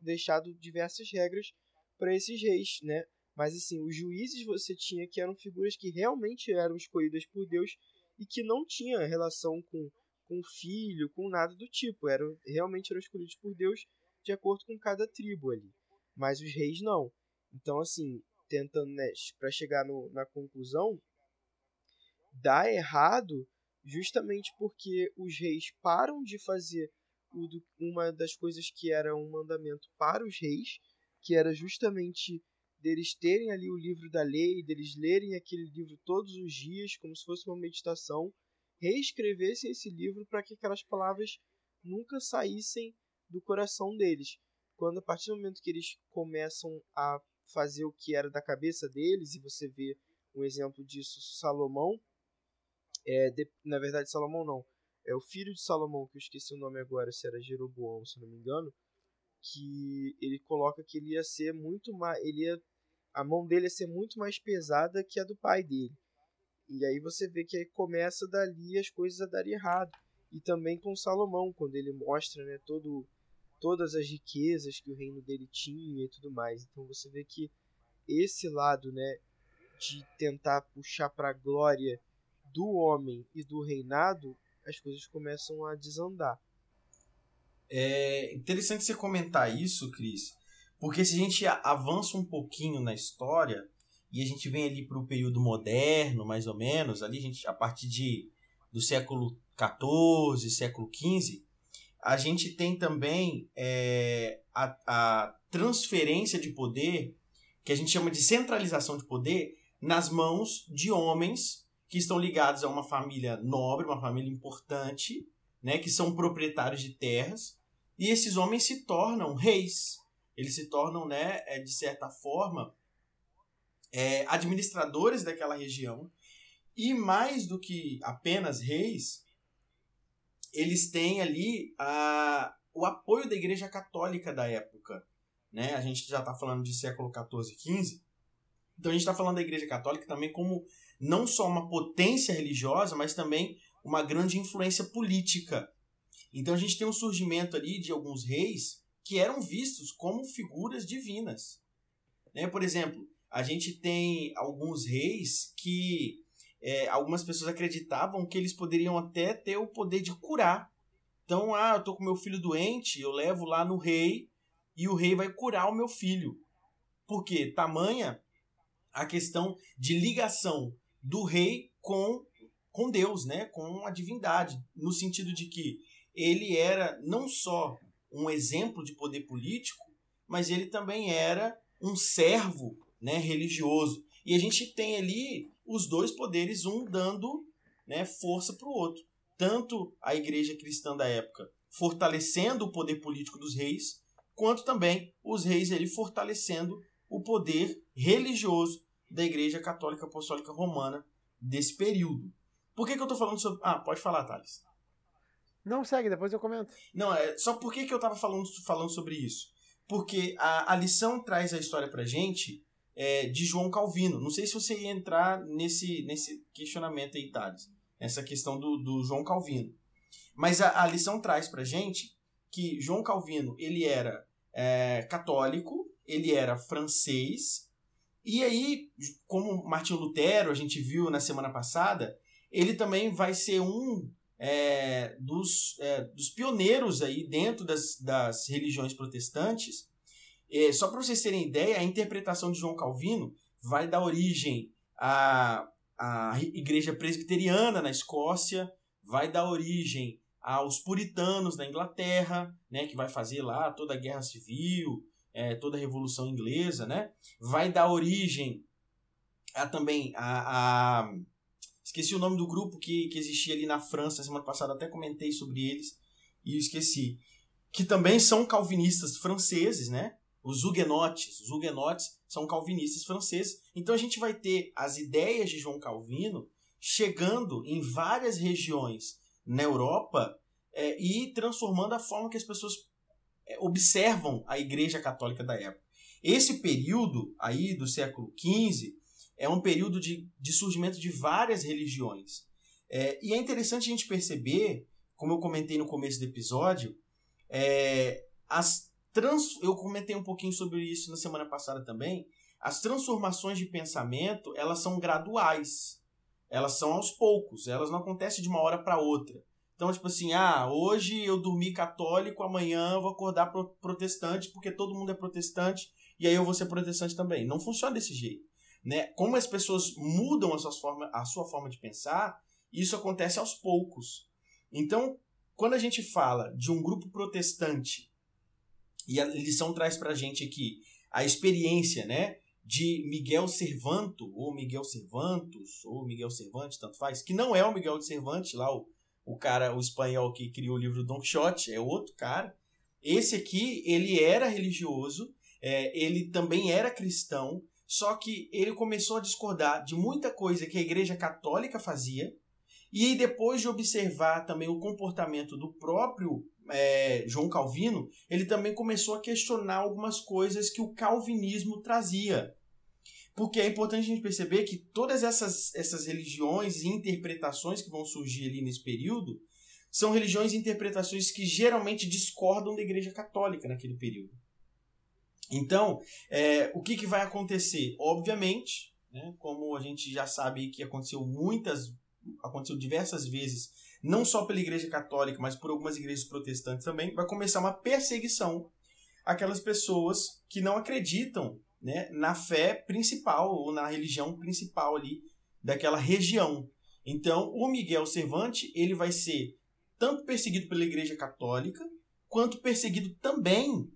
deixado diversas regras para esses reis, né? Mas assim, os juízes você tinha que eram figuras que realmente eram escolhidas por Deus e que não tinha relação com com filho, com nada do tipo. Eram, realmente eram escolhidos por Deus de acordo com cada tribo ali. Mas os reis não. Então, assim, tentando, né, para chegar no, na conclusão, dá errado justamente porque os reis param de fazer uma das coisas que era um mandamento para os reis, que era justamente deles terem ali o livro da lei, deles lerem aquele livro todos os dias, como se fosse uma meditação, reescrevessem esse livro para que aquelas palavras nunca saíssem do coração deles. Quando a partir do momento que eles começam a fazer o que era da cabeça deles, e você vê um exemplo disso, Salomão, é, de, na verdade Salomão não, é o filho de Salomão, que eu esqueci o nome agora, se era Jeroboão, se não me engano, que ele coloca que ele ia ser muito mais, ele ia, a mão dele ia ser muito mais pesada que a do pai dele. E aí você vê que aí começa dali as coisas a dar errado. E também com Salomão, quando ele mostra né, todo, todas as riquezas que o reino dele tinha e tudo mais. Então você vê que esse lado né, de tentar puxar para a glória do homem e do reinado, as coisas começam a desandar. É interessante você comentar isso, Cris, porque se a gente avança um pouquinho na história, e a gente vem ali para o período moderno, mais ou menos, ali a, gente, a partir de, do século XIV, século XV, a gente tem também é, a, a transferência de poder, que a gente chama de centralização de poder, nas mãos de homens que estão ligados a uma família nobre, uma família importante, né, que são proprietários de terras, e esses homens se tornam reis. Eles se tornam, né, é, de certa forma, é, administradores daquela região, e mais do que apenas reis, eles têm ali a, o apoio da Igreja Católica da época. Né? A gente já está falando de século XIV, XV, então a gente está falando da Igreja Católica também como não só uma potência religiosa, mas também uma grande influência política. Então a gente tem um surgimento ali de alguns reis que eram vistos como figuras divinas. Né? Por exemplo, a gente tem alguns reis que é, algumas pessoas acreditavam que eles poderiam até ter o poder de curar. Então, ah, eu tô com meu filho doente, eu levo lá no rei e o rei vai curar o meu filho. Por quê? Tamanha a questão de ligação do rei com com Deus, né, com a divindade, no sentido de que ele era não só um exemplo de poder político, mas ele também era um servo né, religioso. E a gente tem ali os dois poderes, um dando né, força para o outro. Tanto a igreja cristã da época fortalecendo o poder político dos reis, quanto também os reis ali fortalecendo o poder religioso da igreja católica apostólica romana desse período. Por que, que eu estou falando sobre. Ah, pode falar, Thales. Não, segue, depois eu comento. Não, é só por que, que eu estava falando, falando sobre isso? Porque a, a lição traz a história pra gente é, de João Calvino. Não sei se você ia entrar nesse, nesse questionamento aí, Thales. Essa questão do, do João Calvino. Mas a, a lição traz pra gente que João Calvino ele era é, católico, ele era francês, e aí, como Martinho Lutero, a gente viu na semana passada, ele também vai ser um é, dos, é, dos pioneiros aí dentro das, das religiões protestantes é, só para vocês terem ideia, a interpretação de João Calvino vai dar origem à, à igreja presbiteriana na Escócia, vai dar origem aos puritanos na Inglaterra, né, que vai fazer lá toda a guerra civil, é, toda a revolução inglesa, né, vai dar origem a também a, a esqueci o nome do grupo que, que existia ali na França semana passada até comentei sobre eles e esqueci que também são calvinistas franceses, né, os huguenotes. Os huguenotes são calvinistas franceses. Então a gente vai ter as ideias de João Calvino chegando em várias regiões na Europa é, e transformando a forma que as pessoas é, observam a Igreja Católica da época. Esse período aí do século XV é um período de, de surgimento de várias religiões. É, e é interessante a gente perceber, como eu comentei no começo do episódio, é, as trans, eu comentei um pouquinho sobre isso na semana passada também. As transformações de pensamento, elas são graduais. Elas são aos poucos, elas não acontecem de uma hora para outra. Então, tipo assim, ah, hoje eu dormi católico, amanhã eu vou acordar protestante porque todo mundo é protestante e aí eu vou ser protestante também. Não funciona desse jeito. Né? Como as pessoas mudam a, forma, a sua forma de pensar, isso acontece aos poucos. Então, quando a gente fala de um grupo protestante e a lição traz pra gente aqui a experiência, né? De Miguel Cervanto, ou Miguel Cervantos, ou Miguel Cervantes, tanto faz, que não é o Miguel de Cervantes, lá o, o cara, o espanhol que criou o livro Don Quixote, é outro cara. Esse aqui, ele era religioso, é, ele também era cristão, só que ele começou a discordar de muita coisa que a Igreja Católica fazia, e depois de observar também o comportamento do próprio é, João Calvino, ele também começou a questionar algumas coisas que o calvinismo trazia. Porque é importante a gente perceber que todas essas, essas religiões e interpretações que vão surgir ali nesse período são religiões e interpretações que geralmente discordam da Igreja Católica naquele período. Então, é, o que, que vai acontecer? Obviamente, né, como a gente já sabe que aconteceu muitas, aconteceu diversas vezes não só pela Igreja Católica, mas por algumas igrejas protestantes também, vai começar uma perseguição àquelas pessoas que não acreditam né, na fé principal ou na religião principal ali daquela região. Então, o Miguel Cervantes ele vai ser tanto perseguido pela Igreja Católica quanto perseguido também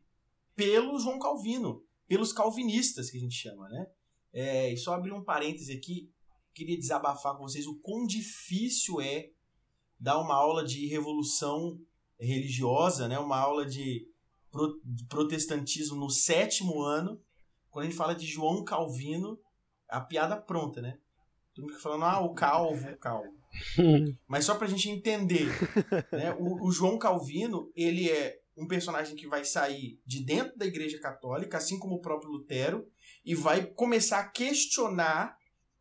pelo João Calvino, pelos calvinistas que a gente chama, né? É, e só abrir um parêntese aqui, queria desabafar com vocês o quão difícil é dar uma aula de revolução religiosa, né? uma aula de, pro, de protestantismo no sétimo ano. Quando a gente fala de João Calvino, a piada pronta, né? Todo mundo fica falando, ah, o calvo, o calvo. Mas só pra gente entender, né? O, o, João Calvino, ele é um personagem que vai sair de dentro da Igreja Católica, assim como o próprio Lutero, e vai começar a questionar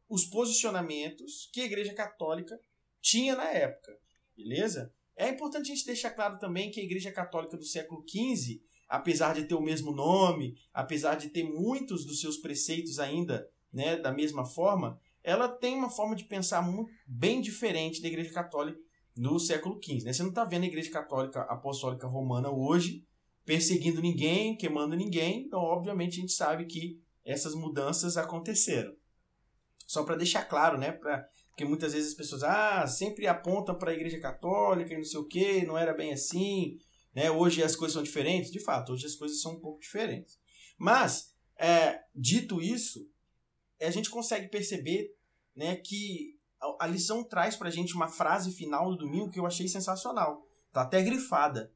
os posicionamentos que a Igreja Católica tinha na época. Beleza? É importante a gente deixar claro também que a Igreja Católica do século XV, apesar de ter o mesmo nome, apesar de ter muitos dos seus preceitos ainda né, da mesma forma, ela tem uma forma de pensar muito, bem diferente da Igreja Católica no século XV. Né? Você não está vendo a Igreja Católica Apostólica Romana hoje perseguindo ninguém, queimando ninguém, então obviamente a gente sabe que essas mudanças aconteceram. Só para deixar claro, né, para Porque muitas vezes as pessoas ah, sempre apontam para a Igreja Católica e não sei o que, não era bem assim. Né? Hoje as coisas são diferentes. De fato, hoje as coisas são um pouco diferentes. Mas, é, dito isso, a gente consegue perceber né, que a, lição traz para a gente uma frase final do domingo que eu achei sensacional. Tá até grifada.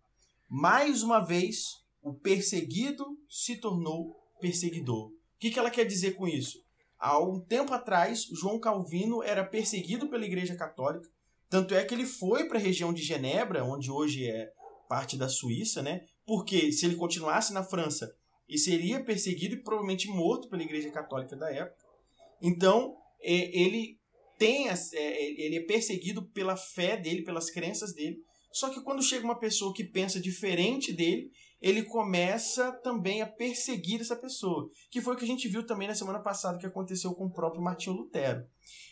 Mais uma vez, o perseguido se tornou perseguidor. O que, que ela quer dizer com isso? Há um tempo atrás, João Calvino era perseguido pela Igreja Católica, tanto é que ele foi para a região de Genebra, onde hoje é parte da Suíça, né? Porque se ele continuasse na França, ele seria perseguido e provavelmente morto pela Igreja Católica da época. Então, ele tem é, ele é perseguido pela fé dele, pelas crenças dele. Só que quando chega uma pessoa que pensa diferente dele, ele começa também a perseguir essa pessoa, que foi o que a gente viu também na semana passada que aconteceu com o próprio Martinho Lutero.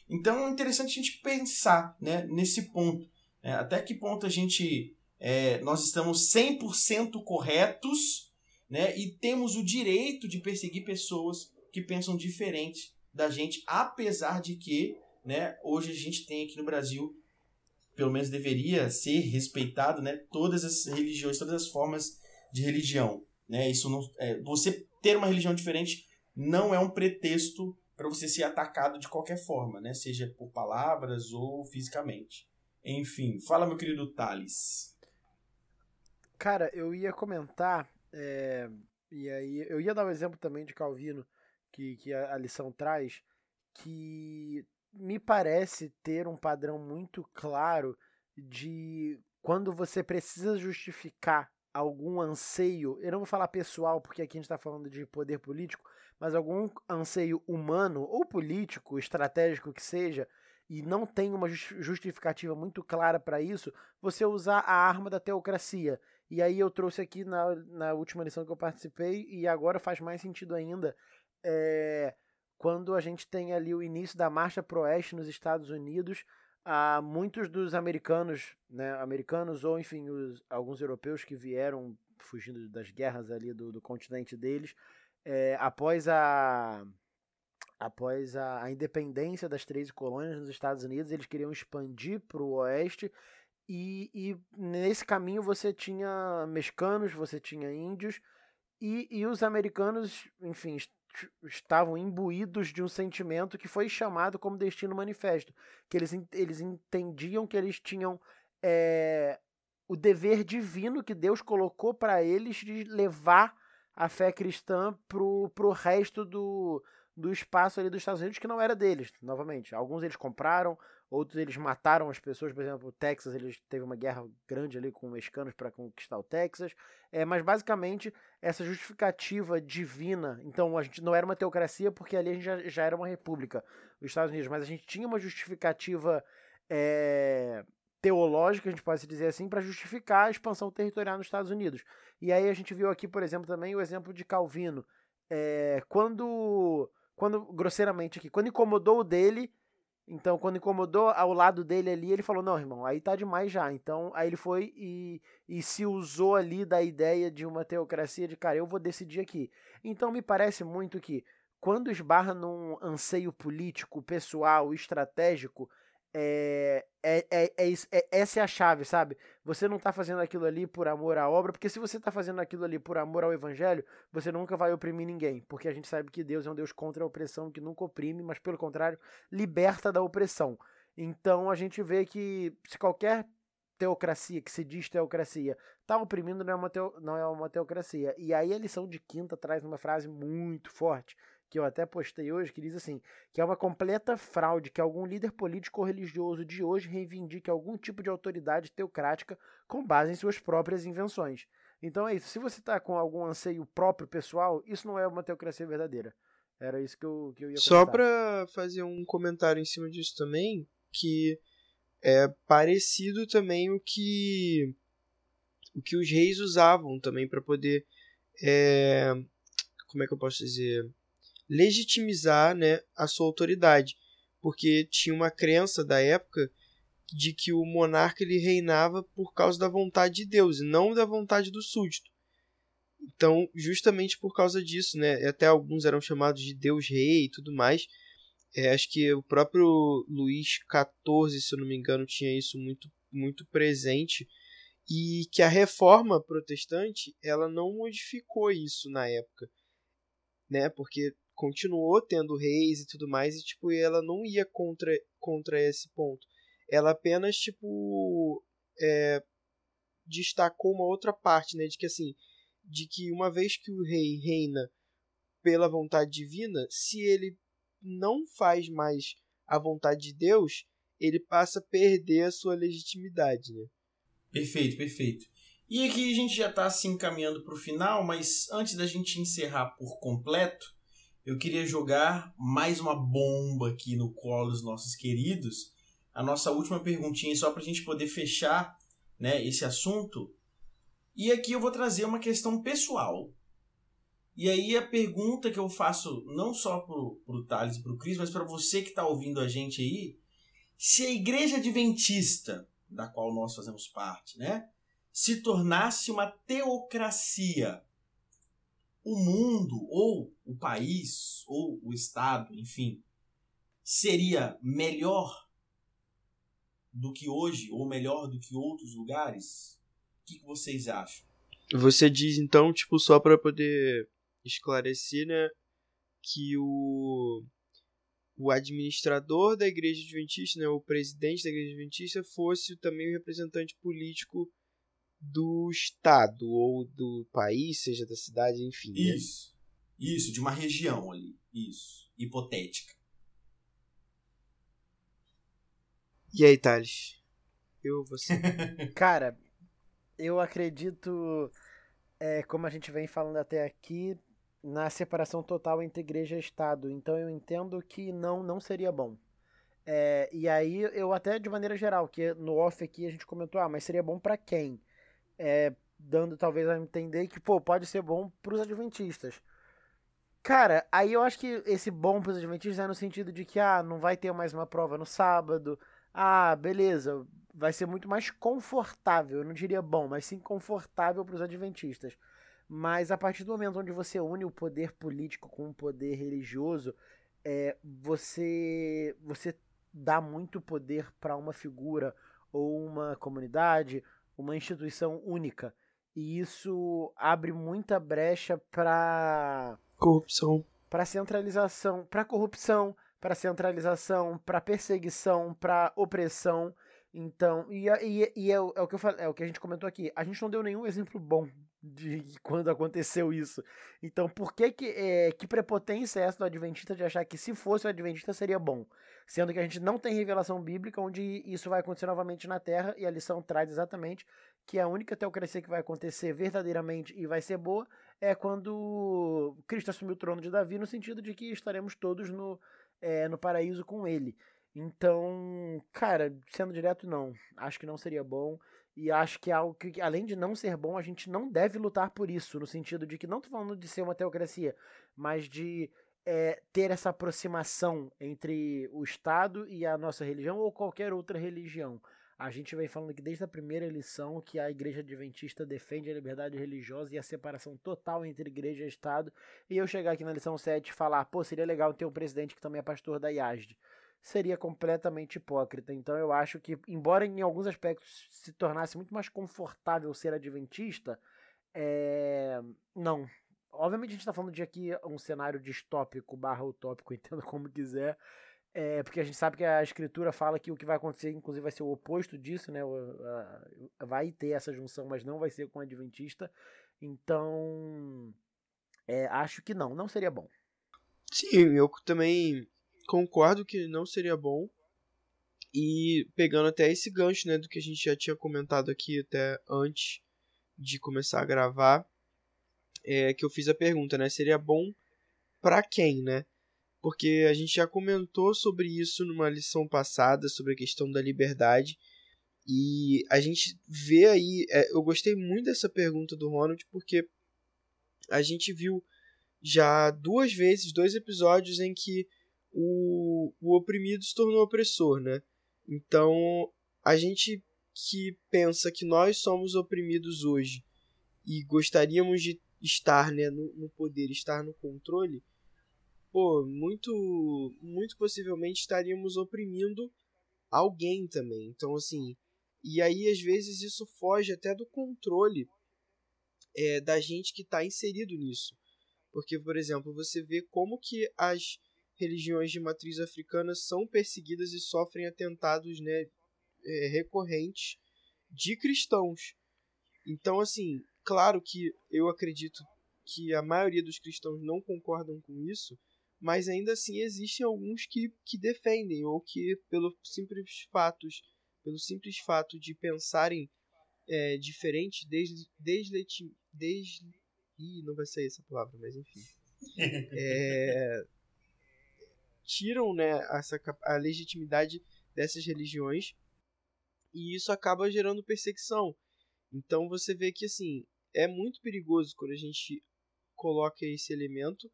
Então é interessante a gente pensar né, nesse ponto. Né, até que ponto a gente é, nós estamos 100% corretos né, e temos o direito de perseguir pessoas que pensam diferente da gente, apesar de que né, hoje a gente tem aqui no Brasil, pelo menos deveria ser respeitado, né, todas as religiões, todas as formas de religião. Né? Isso não, é, você ter uma religião diferente não é um pretexto para você ser atacado de qualquer forma, né? seja por palavras ou fisicamente. Enfim, fala meu querido Thales. Cara, eu ia comentar, é, e aí eu ia dar um exemplo também de Calvino, que, que a, a lição traz, que me parece ter um padrão muito claro de quando você precisa justificar algum anseio, eu não vou falar pessoal, porque aqui a gente está falando de poder político, mas algum anseio humano ou político, estratégico que seja, e não tem uma justificativa muito clara para isso, você usar a arma da teocracia. E aí eu trouxe aqui na, na última lição que eu participei, e agora faz mais sentido ainda, é, quando a gente tem ali o início da marcha pro oeste nos Estados Unidos, a muitos dos americanos, né, americanos ou enfim os, alguns europeus que vieram fugindo das guerras ali do, do continente deles, é, após a após a, a, independência das três colônias nos Estados Unidos, eles queriam expandir para o oeste e, e, nesse caminho você tinha mexicanos, você tinha índios e, e os americanos, enfim, estavam imbuídos de um sentimento que foi chamado como destino manifesto, que eles, eles entendiam que eles tinham é, o dever divino que Deus colocou para eles de levar a fé cristã pro, pro resto do, do espaço ali dos Estados Unidos que não era deles, novamente. Alguns eles compraram, outros eles mataram as pessoas, por exemplo, o Texas, eles teve uma guerra grande ali com os mexicanos para conquistar o Texas. É, mas basicamente essa justificativa divina, então a gente não era uma teocracia porque ali a gente já, já era uma república, os Estados Unidos, mas a gente tinha uma justificativa é, teológica, a gente pode dizer assim, para justificar a expansão territorial nos Estados Unidos. E aí a gente viu aqui, por exemplo, também o exemplo de Calvino. É, quando, quando, grosseiramente aqui, quando incomodou o dele, então, quando incomodou ao lado dele ali, ele falou: Não, irmão, aí tá demais já. Então, aí ele foi e, e se usou ali da ideia de uma teocracia de, cara, eu vou decidir aqui. Então, me parece muito que quando esbarra num anseio político, pessoal, estratégico, é, é, é, é, é, essa é a chave, sabe? Você não está fazendo aquilo ali por amor à obra, porque se você está fazendo aquilo ali por amor ao evangelho, você nunca vai oprimir ninguém, porque a gente sabe que Deus é um Deus contra a opressão, que nunca oprime, mas pelo contrário, liberta da opressão. Então a gente vê que se qualquer teocracia que se diz teocracia está oprimindo, não é, uma teo, não é uma teocracia. E aí a lição de quinta traz uma frase muito forte, que eu até postei hoje, que diz assim: que é uma completa fraude que algum líder político ou religioso de hoje reivindique algum tipo de autoridade teocrática com base em suas próprias invenções. Então é isso. Se você está com algum anseio próprio pessoal, isso não é uma teocracia verdadeira. Era isso que eu, que eu ia Só para fazer um comentário em cima disso também, que é parecido também o que o que os reis usavam também para poder é, como é que eu posso dizer legitimizar né, a sua autoridade, porque tinha uma crença da época de que o monarca ele reinava por causa da vontade de Deus e não da vontade do súdito. Então, justamente por causa disso, né, até alguns eram chamados de Deus Rei e tudo mais, É, acho que o próprio Luís XIV, se eu não me engano, tinha isso muito, muito presente e que a reforma protestante ela não modificou isso na época, né? Porque continuou tendo reis e tudo mais e tipo ela não ia contra contra esse ponto. Ela apenas tipo é, destacou uma outra parte, né? De que assim, de que uma vez que o rei reina pela vontade divina, se ele não faz mais a vontade de Deus, ele passa a perder a sua legitimidade, né? Perfeito, perfeito. E aqui a gente já está se assim, encaminhando para o final, mas antes da gente encerrar por completo, eu queria jogar mais uma bomba aqui no colo dos nossos queridos. A nossa última perguntinha, só para a gente poder fechar né, esse assunto. E aqui eu vou trazer uma questão pessoal. E aí a pergunta que eu faço, não só para o Thales e para o Cris, mas para você que está ouvindo a gente aí, se a igreja adventista da qual nós fazemos parte, né, se tornasse uma teocracia, o mundo ou o país ou o estado, enfim, seria melhor do que hoje ou melhor do que outros lugares? O que, vocês acham? Você diz então, tipo, só para poder esclarecer, né, que o o administrador da igreja adventista, né, o presidente da igreja adventista, fosse também o representante político do estado ou do país, seja da cidade, enfim. Né? Isso. Né? Isso, de uma região ali. Isso. Hipotética. E aí, Thales? Eu, você. Cara, eu acredito, é, como a gente vem falando até aqui, na separação total entre igreja e Estado. Então eu entendo que não, não seria bom. É, e aí eu até de maneira geral, que no off aqui a gente comentou, ah, mas seria bom para quem? É, dando talvez a entender que, pô, pode ser bom pros adventistas. Cara, aí eu acho que esse bom pros adventistas é no sentido de que, ah, não vai ter mais uma prova no sábado. Ah, beleza, vai ser muito mais confortável. Eu não diria bom, mas sim confortável pros adventistas. Mas a partir do momento onde você une o poder político com o poder religioso, é, você, você dá muito poder para uma figura ou uma comunidade, uma instituição única. E isso abre muita brecha para corrupção, para centralização, para corrupção, para centralização, para perseguição, para opressão. Então, e, e, e é, o, é, o que eu falei, é o que a gente comentou aqui. A gente não deu nenhum exemplo bom de quando aconteceu isso. Então, por que que, é, que prepotência é essa do Adventista de achar que se fosse o Adventista seria bom? Sendo que a gente não tem revelação bíblica onde isso vai acontecer novamente na Terra e a lição traz exatamente que a única teocracia que vai acontecer verdadeiramente e vai ser boa é quando Cristo assumiu o trono de Davi, no sentido de que estaremos todos no, é, no paraíso com ele. Então, cara, sendo direto, não. Acho que não seria bom. E acho que é algo que, além de não ser bom, a gente não deve lutar por isso, no sentido de que, não tô falando de ser uma teocracia, mas de é, ter essa aproximação entre o Estado e a nossa religião ou qualquer outra religião. A gente vem falando aqui desde a primeira lição que a Igreja Adventista defende a liberdade religiosa e a separação total entre Igreja e Estado. E eu chegar aqui na lição 7 e falar, pô, seria legal ter um presidente que também é pastor da IASD seria completamente hipócrita. Então eu acho que, embora em alguns aspectos se tornasse muito mais confortável ser adventista, é... não. Obviamente a gente está falando de aqui um cenário distópico barra utópico, entenda como quiser. É, porque a gente sabe que a escritura fala que o que vai acontecer, inclusive, vai ser o oposto disso, né? Vai ter essa junção, mas não vai ser com o adventista. Então, é, acho que não, não seria bom. Sim, eu também concordo que não seria bom. E pegando até esse gancho, né, do que a gente já tinha comentado aqui até antes de começar a gravar, é que eu fiz a pergunta, né, seria bom para quem, né? Porque a gente já comentou sobre isso numa lição passada sobre a questão da liberdade. E a gente vê aí, é, eu gostei muito dessa pergunta do Ronald porque a gente viu já duas vezes, dois episódios em que o, o oprimido se tornou opressor, né? Então, a gente que pensa que nós somos oprimidos hoje e gostaríamos de estar né, no, no poder, estar no controle, pô, muito, muito possivelmente estaríamos oprimindo alguém também. Então, assim, e aí às vezes isso foge até do controle é, da gente que está inserido nisso. Porque, por exemplo, você vê como que as religiões de matriz africana são perseguidas e sofrem atentados né, é, recorrentes de cristãos. Então, assim, claro que eu acredito que a maioria dos cristãos não concordam com isso, mas ainda assim existem alguns que, que defendem, ou que, pelo simples fatos, pelo simples fato de pensarem é, diferente, desde, desde, desde, ih, não vai sair essa palavra, mas enfim. É, tiram né, essa, a legitimidade dessas religiões e isso acaba gerando perseguição. Então você vê que assim é muito perigoso quando a gente coloca esse elemento.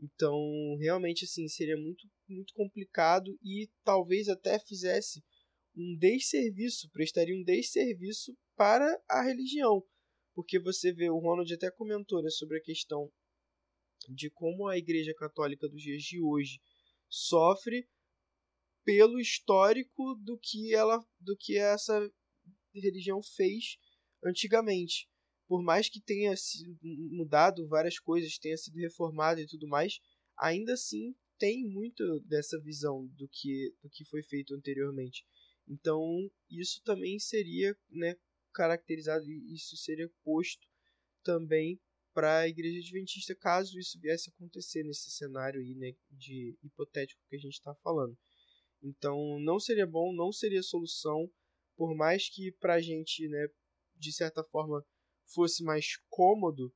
Então realmente assim seria muito muito complicado e talvez até fizesse um desserviço, prestaria um desserviço para a religião. Porque você vê, o Ronald até comentou né, sobre a questão de como a Igreja Católica dos dias de hoje sofre pelo histórico do que ela do que essa religião fez antigamente. Por mais que tenha mudado várias coisas, tenha sido reformado e tudo mais, ainda assim tem muito dessa visão do que do que foi feito anteriormente. Então, isso também seria, né, caracterizado isso seria posto também para a igreja adventista caso isso viesse a acontecer nesse cenário aí, né, de hipotético que a gente está falando. Então não seria bom, não seria solução, por mais que para a gente, né, de certa forma fosse mais cômodo,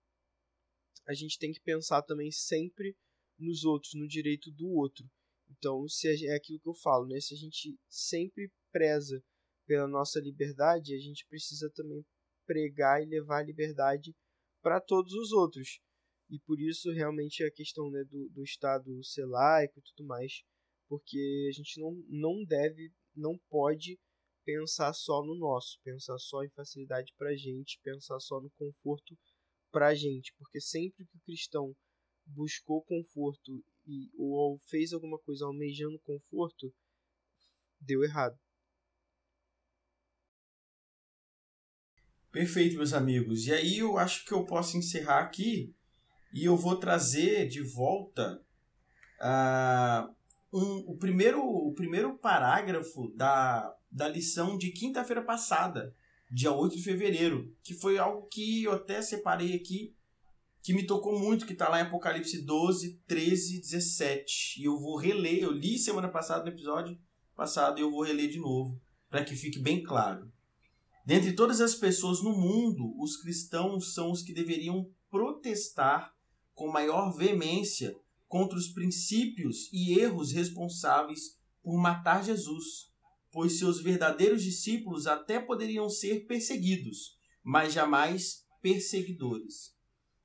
a gente tem que pensar também sempre nos outros, no direito do outro. Então, se é aquilo que eu falo, né? Se a gente sempre preza pela nossa liberdade, a gente precisa também pregar e levar a liberdade para todos os outros. E por isso realmente a questão né, do, do Estado ser laico e tudo mais, porque a gente não, não deve, não pode pensar só no nosso, pensar só em facilidade para a gente, pensar só no conforto para a gente, porque sempre que o cristão buscou conforto e, ou fez alguma coisa almejando conforto, deu errado. Perfeito, meus amigos. E aí eu acho que eu posso encerrar aqui e eu vou trazer de volta uh, um, o, primeiro, o primeiro parágrafo da, da lição de quinta-feira passada, dia 8 de fevereiro, que foi algo que eu até separei aqui, que me tocou muito, que está lá em Apocalipse 12, 13, 17. E eu vou reler, eu li semana passada no episódio passado e eu vou reler de novo, para que fique bem claro. Dentre todas as pessoas no mundo, os cristãos são os que deveriam protestar com maior veemência contra os princípios e erros responsáveis por matar Jesus, pois seus verdadeiros discípulos até poderiam ser perseguidos, mas jamais perseguidores.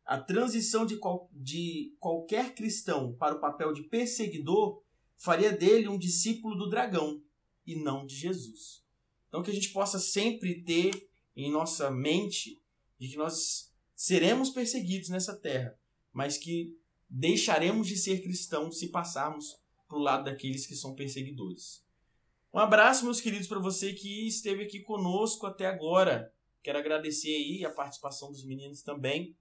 A transição de, qual, de qualquer cristão para o papel de perseguidor faria dele um discípulo do dragão e não de Jesus. Então, que a gente possa sempre ter em nossa mente de que nós seremos perseguidos nessa terra, mas que deixaremos de ser cristãos se passarmos para o lado daqueles que são perseguidores. Um abraço, meus queridos, para você que esteve aqui conosco até agora. Quero agradecer aí a participação dos meninos também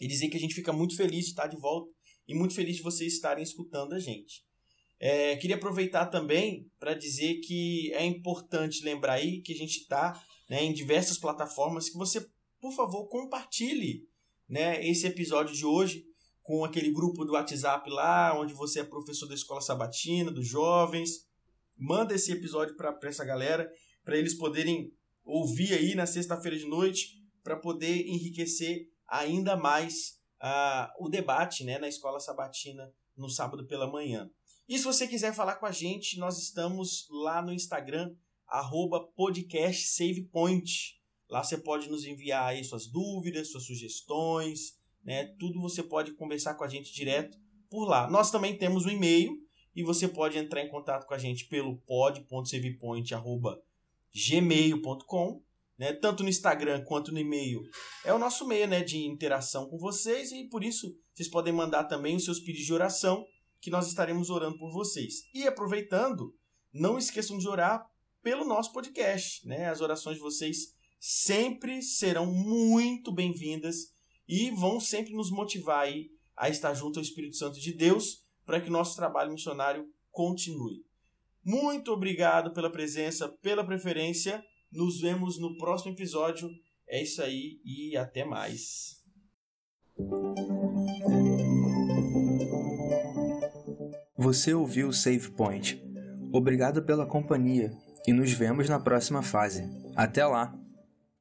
e dizer que a gente fica muito feliz de estar de volta e muito feliz de vocês estarem escutando a gente. É, queria aproveitar também para dizer que é importante lembrar aí que a gente está né, em diversas plataformas, que você, por favor, compartilhe né, esse episódio de hoje com aquele grupo do WhatsApp lá, onde você é professor da escola sabatina, dos jovens. Manda esse episódio para essa galera, para eles poderem ouvir aí na sexta-feira de noite, para poder enriquecer ainda mais uh, o debate né, na escola sabatina no sábado pela manhã. E se você quiser falar com a gente, nós estamos lá no Instagram, arroba. Lá você pode nos enviar aí suas dúvidas, suas sugestões, né? Tudo você pode conversar com a gente direto por lá. Nós também temos um e-mail e você pode entrar em contato com a gente pelo pod.savepoint.gmail.com né? Tanto no Instagram quanto no e-mail. É o nosso meio né, de interação com vocês e por isso vocês podem mandar também os seus pedidos de oração que nós estaremos orando por vocês. E aproveitando, não esqueçam de orar pelo nosso podcast, né? As orações de vocês sempre serão muito bem-vindas e vão sempre nos motivar aí a estar junto ao Espírito Santo de Deus para que nosso trabalho missionário continue. Muito obrigado pela presença, pela preferência. Nos vemos no próximo episódio. É isso aí e até mais. Você ouviu o Save Point. Obrigado pela companhia e nos vemos na próxima fase. Até lá!